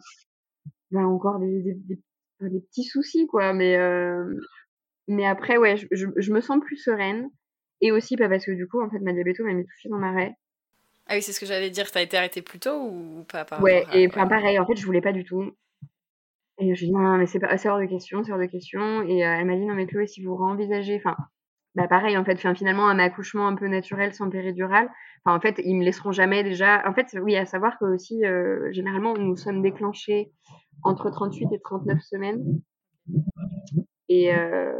ben, encore des, des, des, des, petits soucis, quoi. Mais, euh, mais après, ouais, je, je, je, me sens plus sereine. Et aussi pas parce que du coup, en fait, ma diabéto m'a mis tout dans arrêt. Ah oui, c'est ce que j'allais dire. T'as été arrêtée plus tôt ou pas par Ouais, et enfin, pareil, en fait, je voulais pas du tout. Et je lui ai dit, non, mais c'est pas, hors de question, c'est hors de question. Et euh, elle m'a dit, non, mais Chloé, si vous réenvisagez, enfin, bah pareil, en fait, enfin, finalement, un accouchement un peu naturel sans péridurale, enfin, en fait, ils me laisseront jamais déjà. En fait, oui, à savoir que aussi, euh, généralement, nous sommes déclenchés entre 38 et 39 semaines. Et, euh,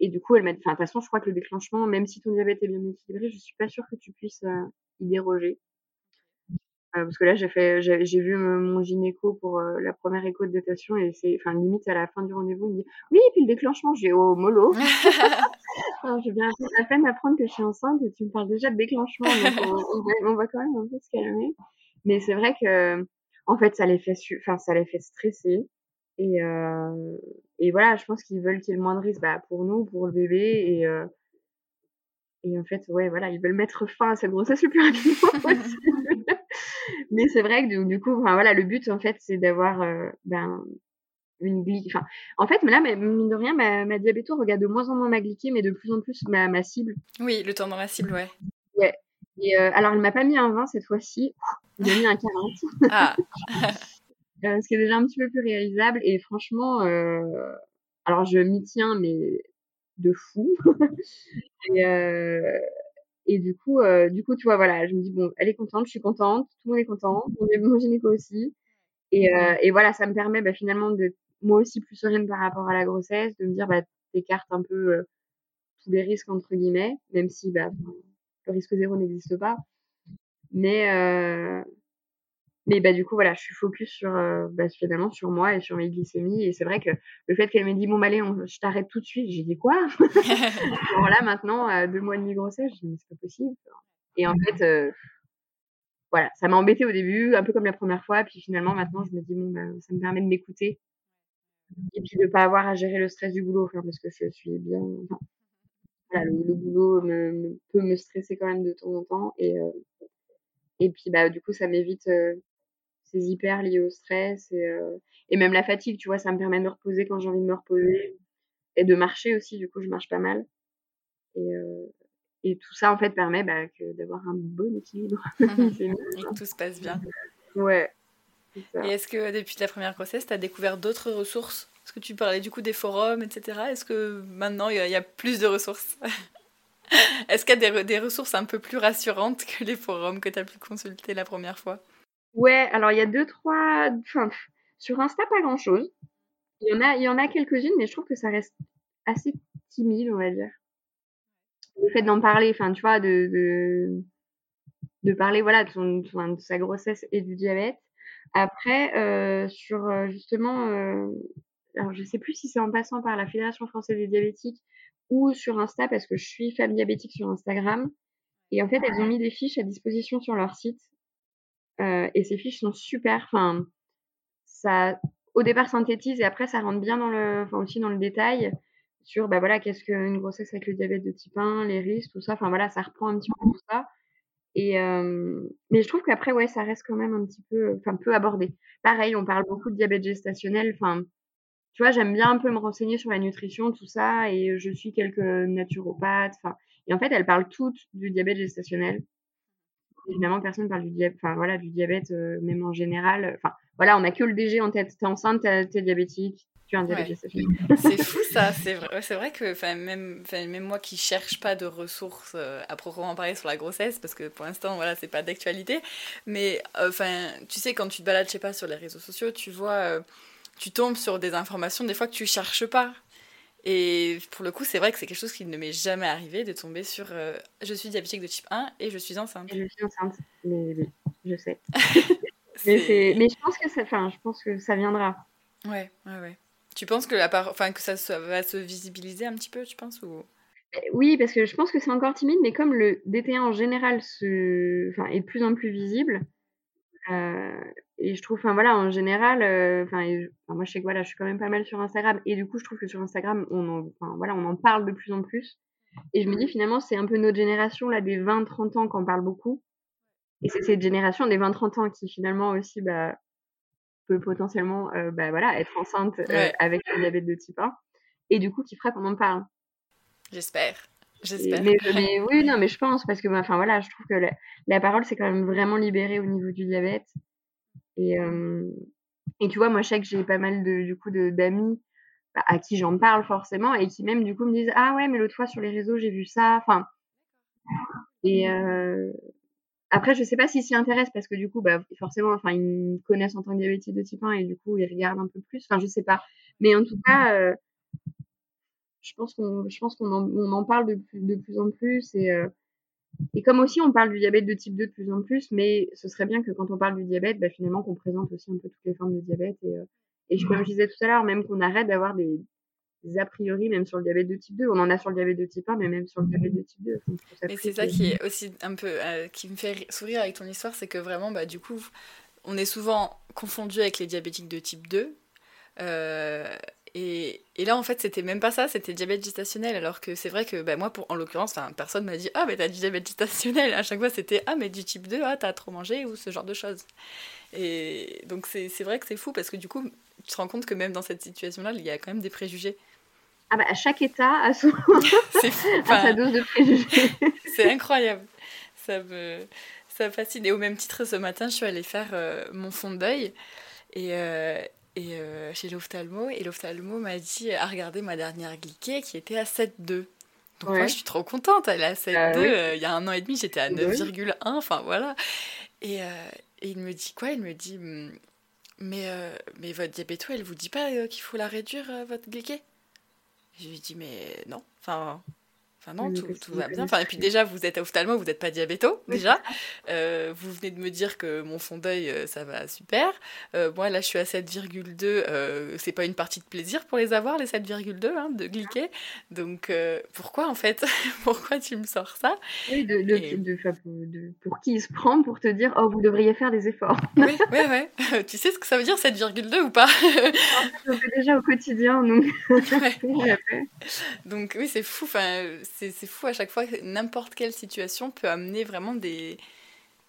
et du coup, elle m'a dit, enfin, de toute façon, je crois que le déclenchement, même si ton diabète est bien équilibré, je suis pas sûre que tu puisses euh, y déroger. Euh, parce que là, j'ai fait, j'ai vu mon gynéco pour euh, la première écho de datation et c'est, enfin, limite à la fin du rendez-vous, il me dit, oui, et puis le déclenchement, j'ai au oh, mollo. j'ai bien à peine apprendre que je suis enceinte et tu me parles déjà de déclenchement, donc on, va, on, va, quand même un peu se calmer. Mais c'est vrai que, en fait, ça les fait, enfin, ça les fait stresser. Et, euh, et voilà, je pense qu'ils veulent qu'il y ait le moins de risque bah, pour nous, pour le bébé. Et, euh, et en fait, ouais, voilà, ils veulent mettre fin à cette grossesse le plus rapidement possible. Mais c'est vrai que du, coup, enfin, voilà, le but, en fait, c'est d'avoir euh, ben, une. Enfin, en fait, là, mine de rien, ma, ma diabéto regarde de moins en moins ma glycémie, mais de plus en plus ma, ma cible. Oui, le temps dans la cible, ouais. Ouais. Et euh, alors, elle m'a pas mis un 20 cette fois-ci. Il m'a mis un 40. Ah. Euh, ce qui est déjà un petit peu plus réalisable. Et franchement, euh, alors je m'y tiens, mais de fou. et, et du coup, du coup, tu vois, voilà, je me dis bon, elle est contente, je suis contente, tout le monde est content, mon gynéco aussi. Et, et voilà, ça me permet bah, finalement de moi aussi plus sereine par rapport à la grossesse, de me dire bah t'écartes un peu tous les risques entre guillemets, même si bah le risque zéro n'existe pas. Mais, euh, mais bah, du coup, voilà, je suis focus sur, euh, bah, finalement sur moi et sur mes glycémies. Et c'est vrai que le fait qu'elle m'ait dit, bon, bah, allez, je t'arrête tout de suite, j'ai dit quoi? Alors là, maintenant, à deux mois et demi grossesse, je dit, mais c'est pas possible. Et en fait, euh, voilà, ça m'a embêté au début, un peu comme la première fois. Puis finalement, maintenant, je me dis, bon, bah, ça me permet de m'écouter. Et puis de pas avoir à gérer le stress du boulot, enfin, parce que je suis bien, le, boulot me, peut me stresser quand même de temps en temps. Et, euh, et puis, bah, du coup, ça m'évite euh, ces hyper liés au stress et, euh, et, même la fatigue, tu vois, ça me permet de me reposer quand j'ai envie de me reposer et de marcher aussi. Du coup, je marche pas mal. Et, et tout ça, en fait, permet bah, d'avoir un bon équilibre. et que tout se passe bien. Ouais. Et est-ce que depuis ta première grossesse, tu as découvert d'autres ressources? Est-ce que tu parlais du coup des forums, etc. Est-ce que maintenant il y, a plus de ressources? Est-ce qu'il y a des, des, ressources un peu plus rassurantes que les forums que tu as pu consulter la première fois? Ouais, alors il y a deux, trois. Enfin, sur Insta, pas grand chose. Il y en a, il y en a quelques-unes, mais je trouve que ça reste assez timide, on va dire. Le fait d'en parler, enfin, tu vois, de, de, de parler, voilà, de, de, sa grossesse et du diabète. Après, euh, sur euh, justement euh, alors je sais plus si c'est en passant par la Fédération française des diabétiques ou sur Insta parce que je suis femme diabétique sur Instagram. Et en fait, elles ont mis des fiches à disposition sur leur site. Euh, et ces fiches sont super. Enfin, ça, au départ, synthétise et après, ça rentre bien dans le, enfin, aussi dans le détail sur, bah voilà, qu'est-ce qu'une grossesse avec le diabète de type 1, les risques, tout ça. Enfin, voilà, ça reprend un petit peu tout ça. Et, euh, mais je trouve qu'après, ouais, ça reste quand même un petit peu, enfin, peu abordé. Pareil, on parle beaucoup de diabète gestationnel. Enfin, tu vois, j'aime bien un peu me renseigner sur la nutrition, tout ça, et je suis quelques naturopathes. Enfin, et en fait, elles parlent toutes du diabète gestationnel. Évidemment, personne parle du diabète, enfin voilà, du diabète euh, même en général. Enfin, voilà, on a que le DG en tête. T'es enceinte, t'es diabétique, tu as un diabète. C'est fou ça. C'est vrai, c'est vrai que, même, même moi qui cherche pas de ressources euh, à proprement parler sur la grossesse, parce que pour l'instant, voilà, c'est pas d'actualité. Mais enfin, tu sais, quand tu te balades, je sais pas, sur les réseaux sociaux, tu vois euh, tu tombes sur des informations des fois que tu cherches pas. Et pour le coup, c'est vrai que c'est quelque chose qui ne m'est jamais arrivé de tomber sur euh, je suis diabétique de type 1 et je suis enceinte. je suis enceinte, mais oui, je sais. mais, mais, je pense que ça, enfin, je pense que ça viendra. Ouais, ouais, ouais. Tu penses que, la part... enfin, que ça va se visibiliser un petit peu, tu penses ou... Eh oui, parce que je pense que c'est encore timide, mais comme le DT1 en général se... enfin, est de plus en plus visible, euh, et je trouve, enfin voilà, en général, euh, enfin moi je sais que voilà, je suis quand même pas mal sur Instagram et du coup je trouve que sur Instagram on en, voilà, on en parle de plus en plus. Et je me dis finalement c'est un peu notre génération là des 20-30 ans qu'on parle beaucoup. Et c'est cette génération des 20-30 ans qui finalement aussi bah, peut potentiellement euh, bah, voilà, être enceinte avec le diabète de type 1 et du coup qui fera qu'on en parle. J'espère. J'espère. Mais, oui, non, mais je pense parce que, bah, enfin voilà, je trouve que la, parole c'est quand même vraiment libérée au niveau du diabète. Et, et tu vois, moi, je sais que j'ai pas mal de, du coup, d'amis bah, à qui j'en parle forcément et qui même du coup me disent ah ouais, mais l'autre fois sur les réseaux j'ai vu ça. Enfin, et après, je sais pas s'ils s'y intéressent parce que du coup, bah, forcément, enfin, ils me connaissent en tant que diabétique de type 1 et du coup, ils regardent un peu plus. Enfin, je sais pas. Mais en tout cas, je pense qu'on je pense qu'on en, on en parle de plus, de plus en plus et euh, et comme aussi on parle du diabète de type 2 de plus en plus mais ce serait bien que quand on parle du diabète bah, finalement qu'on présente aussi un peu toutes les formes de diabète et euh, et je, comme je disais tout à l'heure même qu'on arrête d'avoir des, a priori même sur le diabète de type 2 on en a sur le diabète de type 1 mais même sur le diabète de type 2 et c'est ça qui est aussi un peu euh, qui me fait sourire avec ton histoire c'est que vraiment bah du coup on est souvent confondu avec les diabétiques de type 2 euh, et, et, là, en fait, c'était même pas ça, c'était diabète gestationnel. Alors que c'est vrai que bah, moi, pour, en l'occurrence, personne m'a dit Ah, mais t'as du diabète gestationnel. À chaque fois, c'était Ah, mais du type 2, ah, t'as trop mangé ou ce genre de choses. Et donc, c'est vrai que c'est fou parce que du coup, te rends compte que même dans cette situation-là, il y a quand même des préjugés. Ah bah, à chaque état a, son... sa dose de préjugés. c'est incroyable. Ça me, ça fascine. Et au même titre, ce matin, je suis allée faire euh, mon fond d'œil et, euh, et euh, chez l'ophtalmo. Et l'ophtalmo m'a dit à regarder ma dernière glyquée qui était à 7,2. Donc moi, je suis trop contente. Elle est à 7,2. Ah il y a un an et demi, j'étais à 9,1. Enfin, voilà. Et, et, il me dit quoi? Il me dit hum, mais, mais votre diabéto, elle vous dit pas qu'il faut la réduire, votre glyquée? Je lui dis mais non. Enfin, Enfin non, tout, tout va bien. Enfin, et puis déjà, vous êtes ophtalmo, vous n'êtes pas diabéto, déjà. Euh, vous venez de me dire que mon fond d'œil, euh, ça va super. Euh, moi, là, je suis à 7,2. Euh, c'est pas une partie de plaisir pour les avoir, les 7,2 hein, de glyquer. Donc, pourquoi, en fait? Pourquoi tu me sors ça? Oui, de, de, de, pour qui il se prend pour te dire, oh, vous devriez faire des efforts? oui, oui, oui. tu sais ce que ça veut dire, 7,2 ou pas? Je fais déjà au quotidien, donc. donc, oui, c'est fou. Enfin, c'est fou à chaque fois, n'importe quelle situation peut amener vraiment des,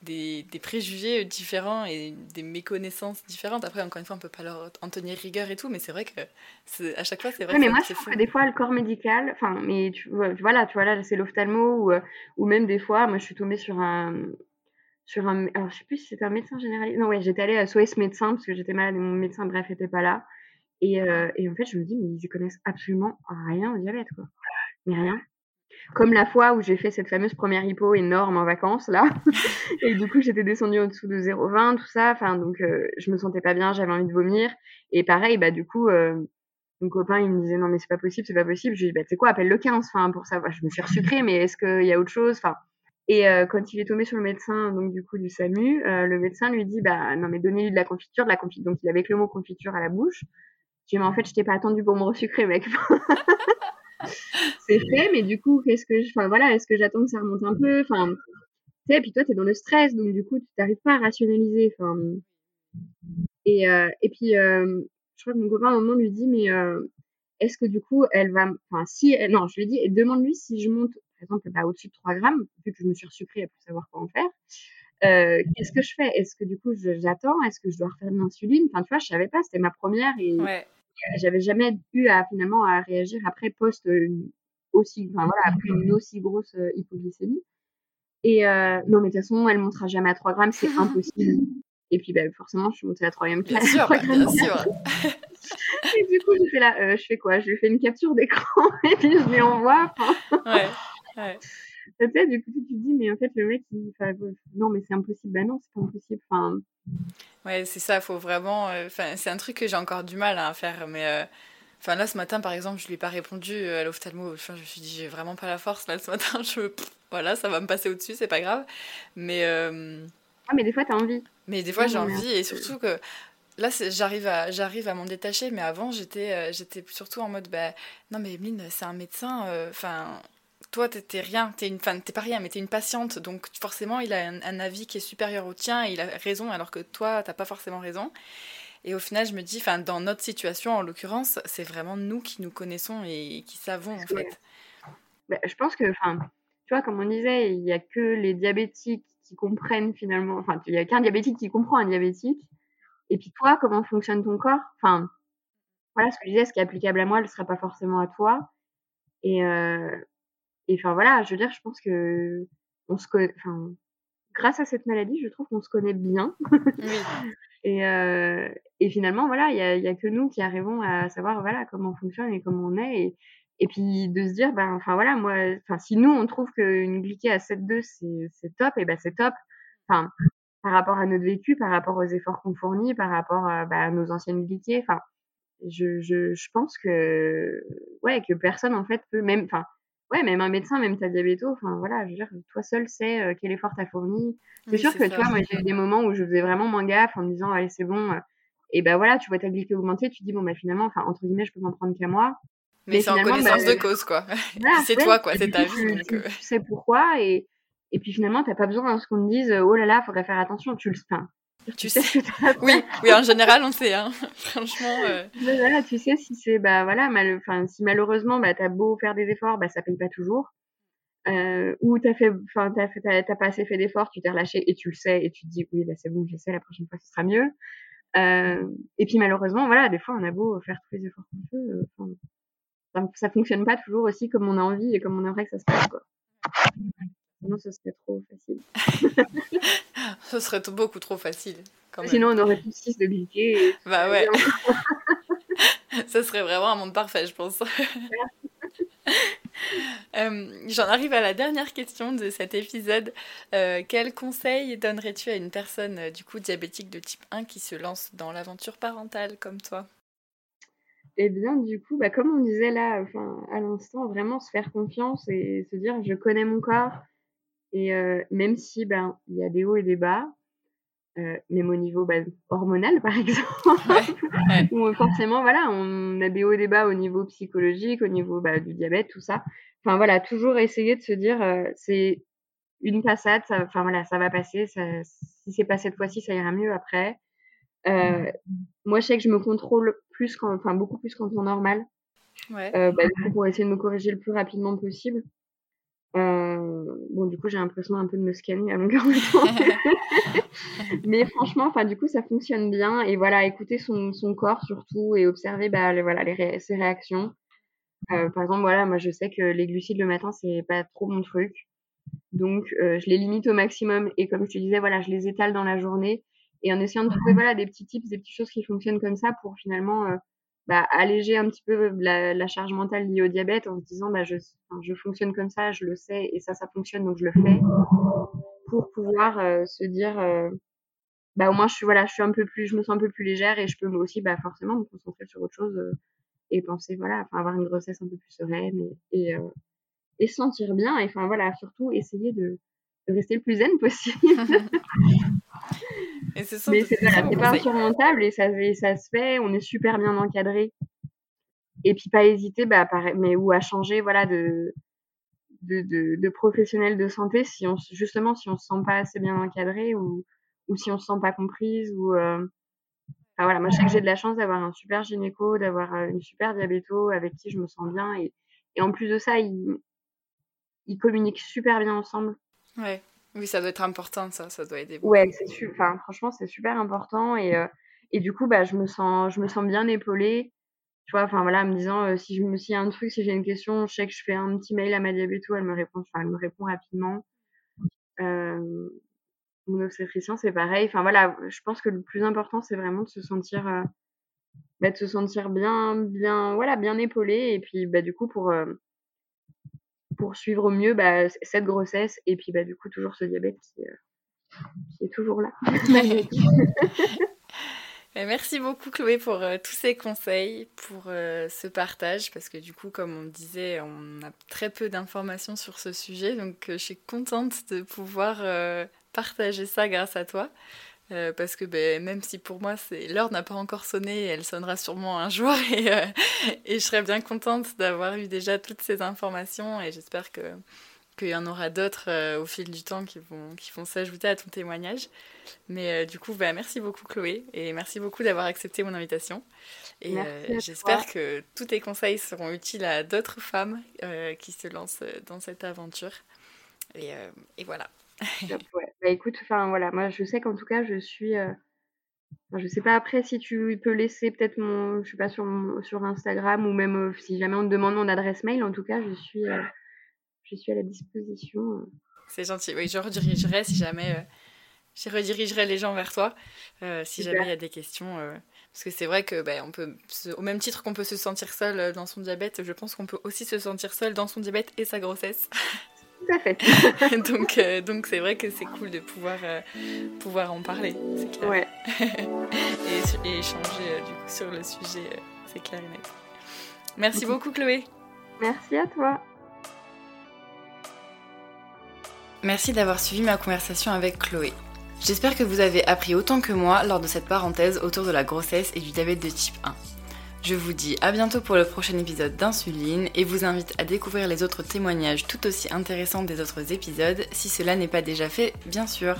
des, des, préjugés différents et des méconnaissances différentes. Après, encore une fois, on peut pas leur en tenir rigueur et tout, mais c'est vrai que à chaque fois, c'est vrai. mais moi, je trouve que des fois, le corps médical, enfin, mais tu, voilà, tu vois là, c'est l'ophtalmo ou, euh, ou même des fois, moi, je suis tombée sur un sur un, alors je sais plus si c'était un médecin généraliste. Non, ouais, j'étais allée à SOS médecin parce que j'étais malade et mon médecin, bref, était pas là. Et, euh, et en fait, je me dis, mais ils connaissent absolument rien au diabète, quoi. Mais rien. Comme la fois où j'ai fait cette fameuse première hypo énorme en vacances, là. et du coup, j'étais descendue au-dessous de 0,20, tout ça. Enfin, donc, euh, je me sentais pas bien, j'avais envie de vomir. Et pareil, bah, du coup, euh, mon copain, il me disait, non, mais c'est pas possible, c'est pas possible. Je lui dis, bah, tu sais quoi, appelle le 15, enfin, pour savoir. Je me suis resucrée, mais est-ce qu'il y a autre chose? Enfin, et euh, quand il est tombé sur le médecin, donc du coup du SAMU, le médecin lui dit bah non mais donnez-lui de la confiture, de la confiture. Donc il avait que le mot confiture à la bouche. Je dis mais en fait je t'ai pas attendu pour me resucrer mec. c'est fait, mais du coup, qu'est-ce que je, enfin voilà, est-ce que j'attends que ça remonte un peu, enfin, tu sais, puis toi, t'es dans le stress, donc du coup, tu t'arrives pas à rationaliser, enfin, et euh, et puis, euh, je crois que mon copain à un moment lui dit, mais euh, est-ce que du coup, elle va, enfin, si, non, je lui dit, demande-lui si je monte, par exemple, bah, au-dessus de 3 grammes, vu que je me suis resucrée à savoir quoi en faire. Qu'est-ce que je fais? Est-ce que du coup j'attends? Est-ce que je dois refaire de l'insuline? Enfin, tu vois, je savais pas, c'était ma première et ouais j'avais jamais eu à finalement à réagir après post euh, aussi, enfin voilà, après une aussi grosse euh, hypoglycémie. Et euh, non, mais de toute façon, elle montera jamais à 3 grammes, c'est impossible. Et puis, bah, forcément, je suis montée à la troisième classe. Bien sûr, bah, bien sûr. et du coup, je fais là, euh, je fais quoi? Je lui fais une capture d'écran et puis je lui envoie. ouais, ouais. Tu sais, du coup, tu te dis, mais en fait, le mec, il, non, mais c'est impossible. Bah non, c'est pas impossible. Enfin, Ouais, c'est ça, faut vraiment. Euh, enfin, c'est un truc que j'ai encore du mal à faire, mais. Euh, enfin, là, ce matin, par exemple, je lui ai pas répondu euh, à l'ophtalmo. je me suis dit, j'ai vraiment pas la force. Là, ce matin, je. voilà, ça va me passer au-dessus, c'est pas grave. Mais. Ah, mais des fois, t'as envie. Mais des fois, j'ai envie, et surtout que. Là, j'arrive à, j'arrive à m'en détacher, mais avant, j'étais, j'étais surtout en mode, bah, non, mais Emeline, c'est un médecin, enfin, toi, t'es rien, t'es une, fan, t'es pas rien, mais t'es une patiente, donc forcément, il a un, avis qui est supérieur au tien, et il a raison, alors que toi, t'as pas forcément raison. Et au final, je me dis, dans notre situation, en l'occurrence, c'est vraiment nous qui nous connaissons et qui savons, en fait. Je pense que, enfin, tu vois, comme on disait, il y a que les diabétiques qui comprennent finalement, enfin, il y a qu'un diabétique qui comprend un diabétique. Et puis toi, comment fonctionne ton corps? Enfin, voilà, ce que je disais, ce qui est applicable à moi ne sera pas forcément à toi. Et, euh, et enfin voilà, je veux dire, je pense que on se connaît, enfin, grâce à cette maladie, je trouve qu'on se connaît bien. et, euh, et finalement, voilà, il y a, y a, que nous qui arrivons à savoir voilà comment on fonctionne et comment on est. Et, et puis de se dire, ben, enfin voilà, moi, enfin si nous on trouve qu'une glyquée à 7,2 c'est c'est top, et ben c'est top. Enfin, par rapport à notre vécu, par rapport aux efforts qu'on fournit, par rapport à, bah, à nos anciennes glyquées, enfin, je, je, je pense que ouais que personne en fait peut même, enfin ouais, même un médecin, même ta diabéto, enfin voilà, je veux dire, toi seul sais euh, quel effort t'as fourni. C'est sûr que, tu vois, moi, j'ai eu des moments où je faisais vraiment moins gaffe en me disant, allez, c'est bon. Euh, et ben voilà, tu vois ta glycée augmenter, tu te dis, bon, bah finalement, enfin, entre guillemets, je peux m'en prendre qu'à moi. Mais, c'est en connaissance bah, de cause, quoi. c'est toi, quoi, c'est ta vie. Tu, euh. tu, sais pourquoi, et, et puis finalement, t'as pas besoin de ce qu'on te dise, oh là là, faudrait faire attention, tu le sais. Tu sais, oui, oui, en général, on sait, hein. franchement. Euh... Voilà, tu sais si c'est, bah voilà, mal, enfin, si malheureusement, bah t'as beau faire des efforts, bah ça paye pas toujours. Euh, ou t'as fait, enfin, t'as fait, t'as pas assez fait d'efforts, tu t'es relâché et tu le sais et tu te dis, oui, bah c'est bon, je sais, la prochaine fois ce sera mieux. et puis malheureusement, voilà, des fois on a beau faire tous les efforts qu'on peut, ça, ça, fonctionne pas toujours aussi comme on a envie et comme on aimerait que ça se passe. Quoi. Sinon, ce serait trop facile. ce serait beaucoup trop facile. Sinon, on aurait tous six de Et... Bah ouais. Ce serait vraiment un monde parfait, je pense. Euh, j'en arrive à la dernière question de cet épisode. Euh, quel conseil donnerais-tu à une personne euh, du coup diabétique de type 1 qui se lance dans l'aventure parentale comme toi? Eh bien, du coup, bah, comme on disait là, enfin, à l'instant, vraiment se faire confiance et se dire je connais mon corps. Et même si ben il y a des hauts et des bas, euh, même au niveau bah, hormonal par exemple, où forcément voilà, on a des hauts et des bas au niveau psychologique, au niveau bah, du diabète, tout ça. Enfin voilà, toujours essayer de se dire euh, c'est une passade, enfin voilà, ça va passer. Ça, si c'est pas cette fois-ci, ça ira mieux après. Euh, moi, je sais que je me contrôle plus, quand, enfin beaucoup plus qu'en temps normal. Ouais. Euh, bah, pour essayer de me corriger le plus rapidement possible. Euh, bon, du coup, j'ai l'impression un peu de me scanner à longueur de temps. Mais franchement, enfin, du coup, ça fonctionne bien. Et voilà, écouter son, son corps surtout et observer bah, les, voilà, les ses réactions. Euh, par exemple, voilà, moi, je sais que les glucides le matin, c'est pas trop mon truc. Donc, euh, je les limite au maximum. Et comme je te disais, voilà, je les étale dans la journée. Et en essayant de trouver voilà, des petits tips, des petites choses qui fonctionnent comme ça pour finalement euh, bah, alléger un petit peu la, la, charge mentale liée au diabète en se disant bah, je, je fonctionne comme ça, je le sais et ça, ça fonctionne donc je le fais. Pour pouvoir euh, se dire euh, bah au moins je suis voilà je suis un peu plus je me sens un peu plus légère et je peux aussi bah forcément me concentrer sur autre chose euh, et penser voilà enfin avoir une grossesse un peu plus sereine et se sentir bien et enfin voilà surtout essayer de rester le plus zen possible mais c'est pas insurmontable et ça, ça se fait, on est super bien encadré. Et puis pas hésiter, bah, mais ou à changer, voilà, de, de, de, de professionnel de santé si on, justement, si on se sent pas assez bien encadré ou, ou si on se sent pas comprise ou, euh... enfin, voilà, moi, je sais que j'ai de la chance d'avoir un super gynéco, d'avoir euh, une super diabéto avec qui je me sens bien et, et en plus de ça, ils, ils communiquent super bien ensemble. Ouais. Oui, ça doit être important, ça, ça doit aider. Ouais, c'est enfin, franchement, c'est super important et, euh, et du coup, bah, je me sens, je me sens bien épaulée. Tu vois, enfin voilà, en me disant euh, si je me, a un truc, si j'ai une question, je sais que je fais un petit mail à ma diabéto, elle me répond, enfin, elle me répond rapidement. Euh, mon obstétricien, c'est pareil. Enfin voilà, je pense que le plus important, c'est vraiment de se sentir, bah, de se sentir bien, bien, voilà, bien épaulé et puis bah du coup pour pour suivre au mieux bah, cette grossesse et puis bah, du coup toujours ce diabète qui, euh, est toujours là. Merci beaucoup Chloé pour euh, tous ces conseils, pour euh, ce partage, parce que du coup, comme on disait, on a très peu d'informations sur ce sujet, donc je suis contente de pouvoir partager ça grâce à toi. Euh, parce que ben, même si pour moi l'heure n'a pas encore sonné, elle sonnera sûrement un jour et, euh, et je serais bien contente d'avoir eu déjà toutes ces informations et j'espère que qu'il y en aura d'autres euh, au fil du temps qui vont, qui vont s'ajouter à ton témoignage. Mais du coup, ben, merci beaucoup Chloé et merci beaucoup d'avoir accepté mon invitation. Et j'espère que tous tes conseils seront utiles à d'autres femmes qui se lancent dans cette aventure. Et, et voilà. Bah, écoute, enfin voilà, moi je sais qu'en tout cas je suis. Euh... je sais pas après si tu peux laisser peut-être mon, je sais pas sur sur Instagram ou même euh, si jamais on te demande mon adresse mail, en tout cas je suis euh, je suis à la disposition. C'est gentil. Oui, je redirigerai si jamais. je redirigerai les gens vers toi si jamais il y a des questions. Parce que c'est vrai que on peut, au même titre qu'on peut se sentir seul dans son diabète, je pense qu'on peut aussi se sentir seul dans son diabète et sa grossesse. Tout à fait. donc, euh, donc c'est vrai que c'est cool de pouvoir, euh, pouvoir en parler, c'est clair. Ouais. et, et, échanger euh, du coup sur le sujet, c'est clair et net. Merci beaucoup Chloé. Merci à toi. Merci d'avoir suivi ma conversation avec Chloé. J'espère que vous avez appris autant que moi lors de cette parenthèse autour de la grossesse et du diabète de type 1. Je vous dis à bientôt pour le prochain épisode d'Insuline et vous invite à découvrir les autres témoignages tout aussi intéressants des autres épisodes si cela n'est pas déjà fait, bien sûr.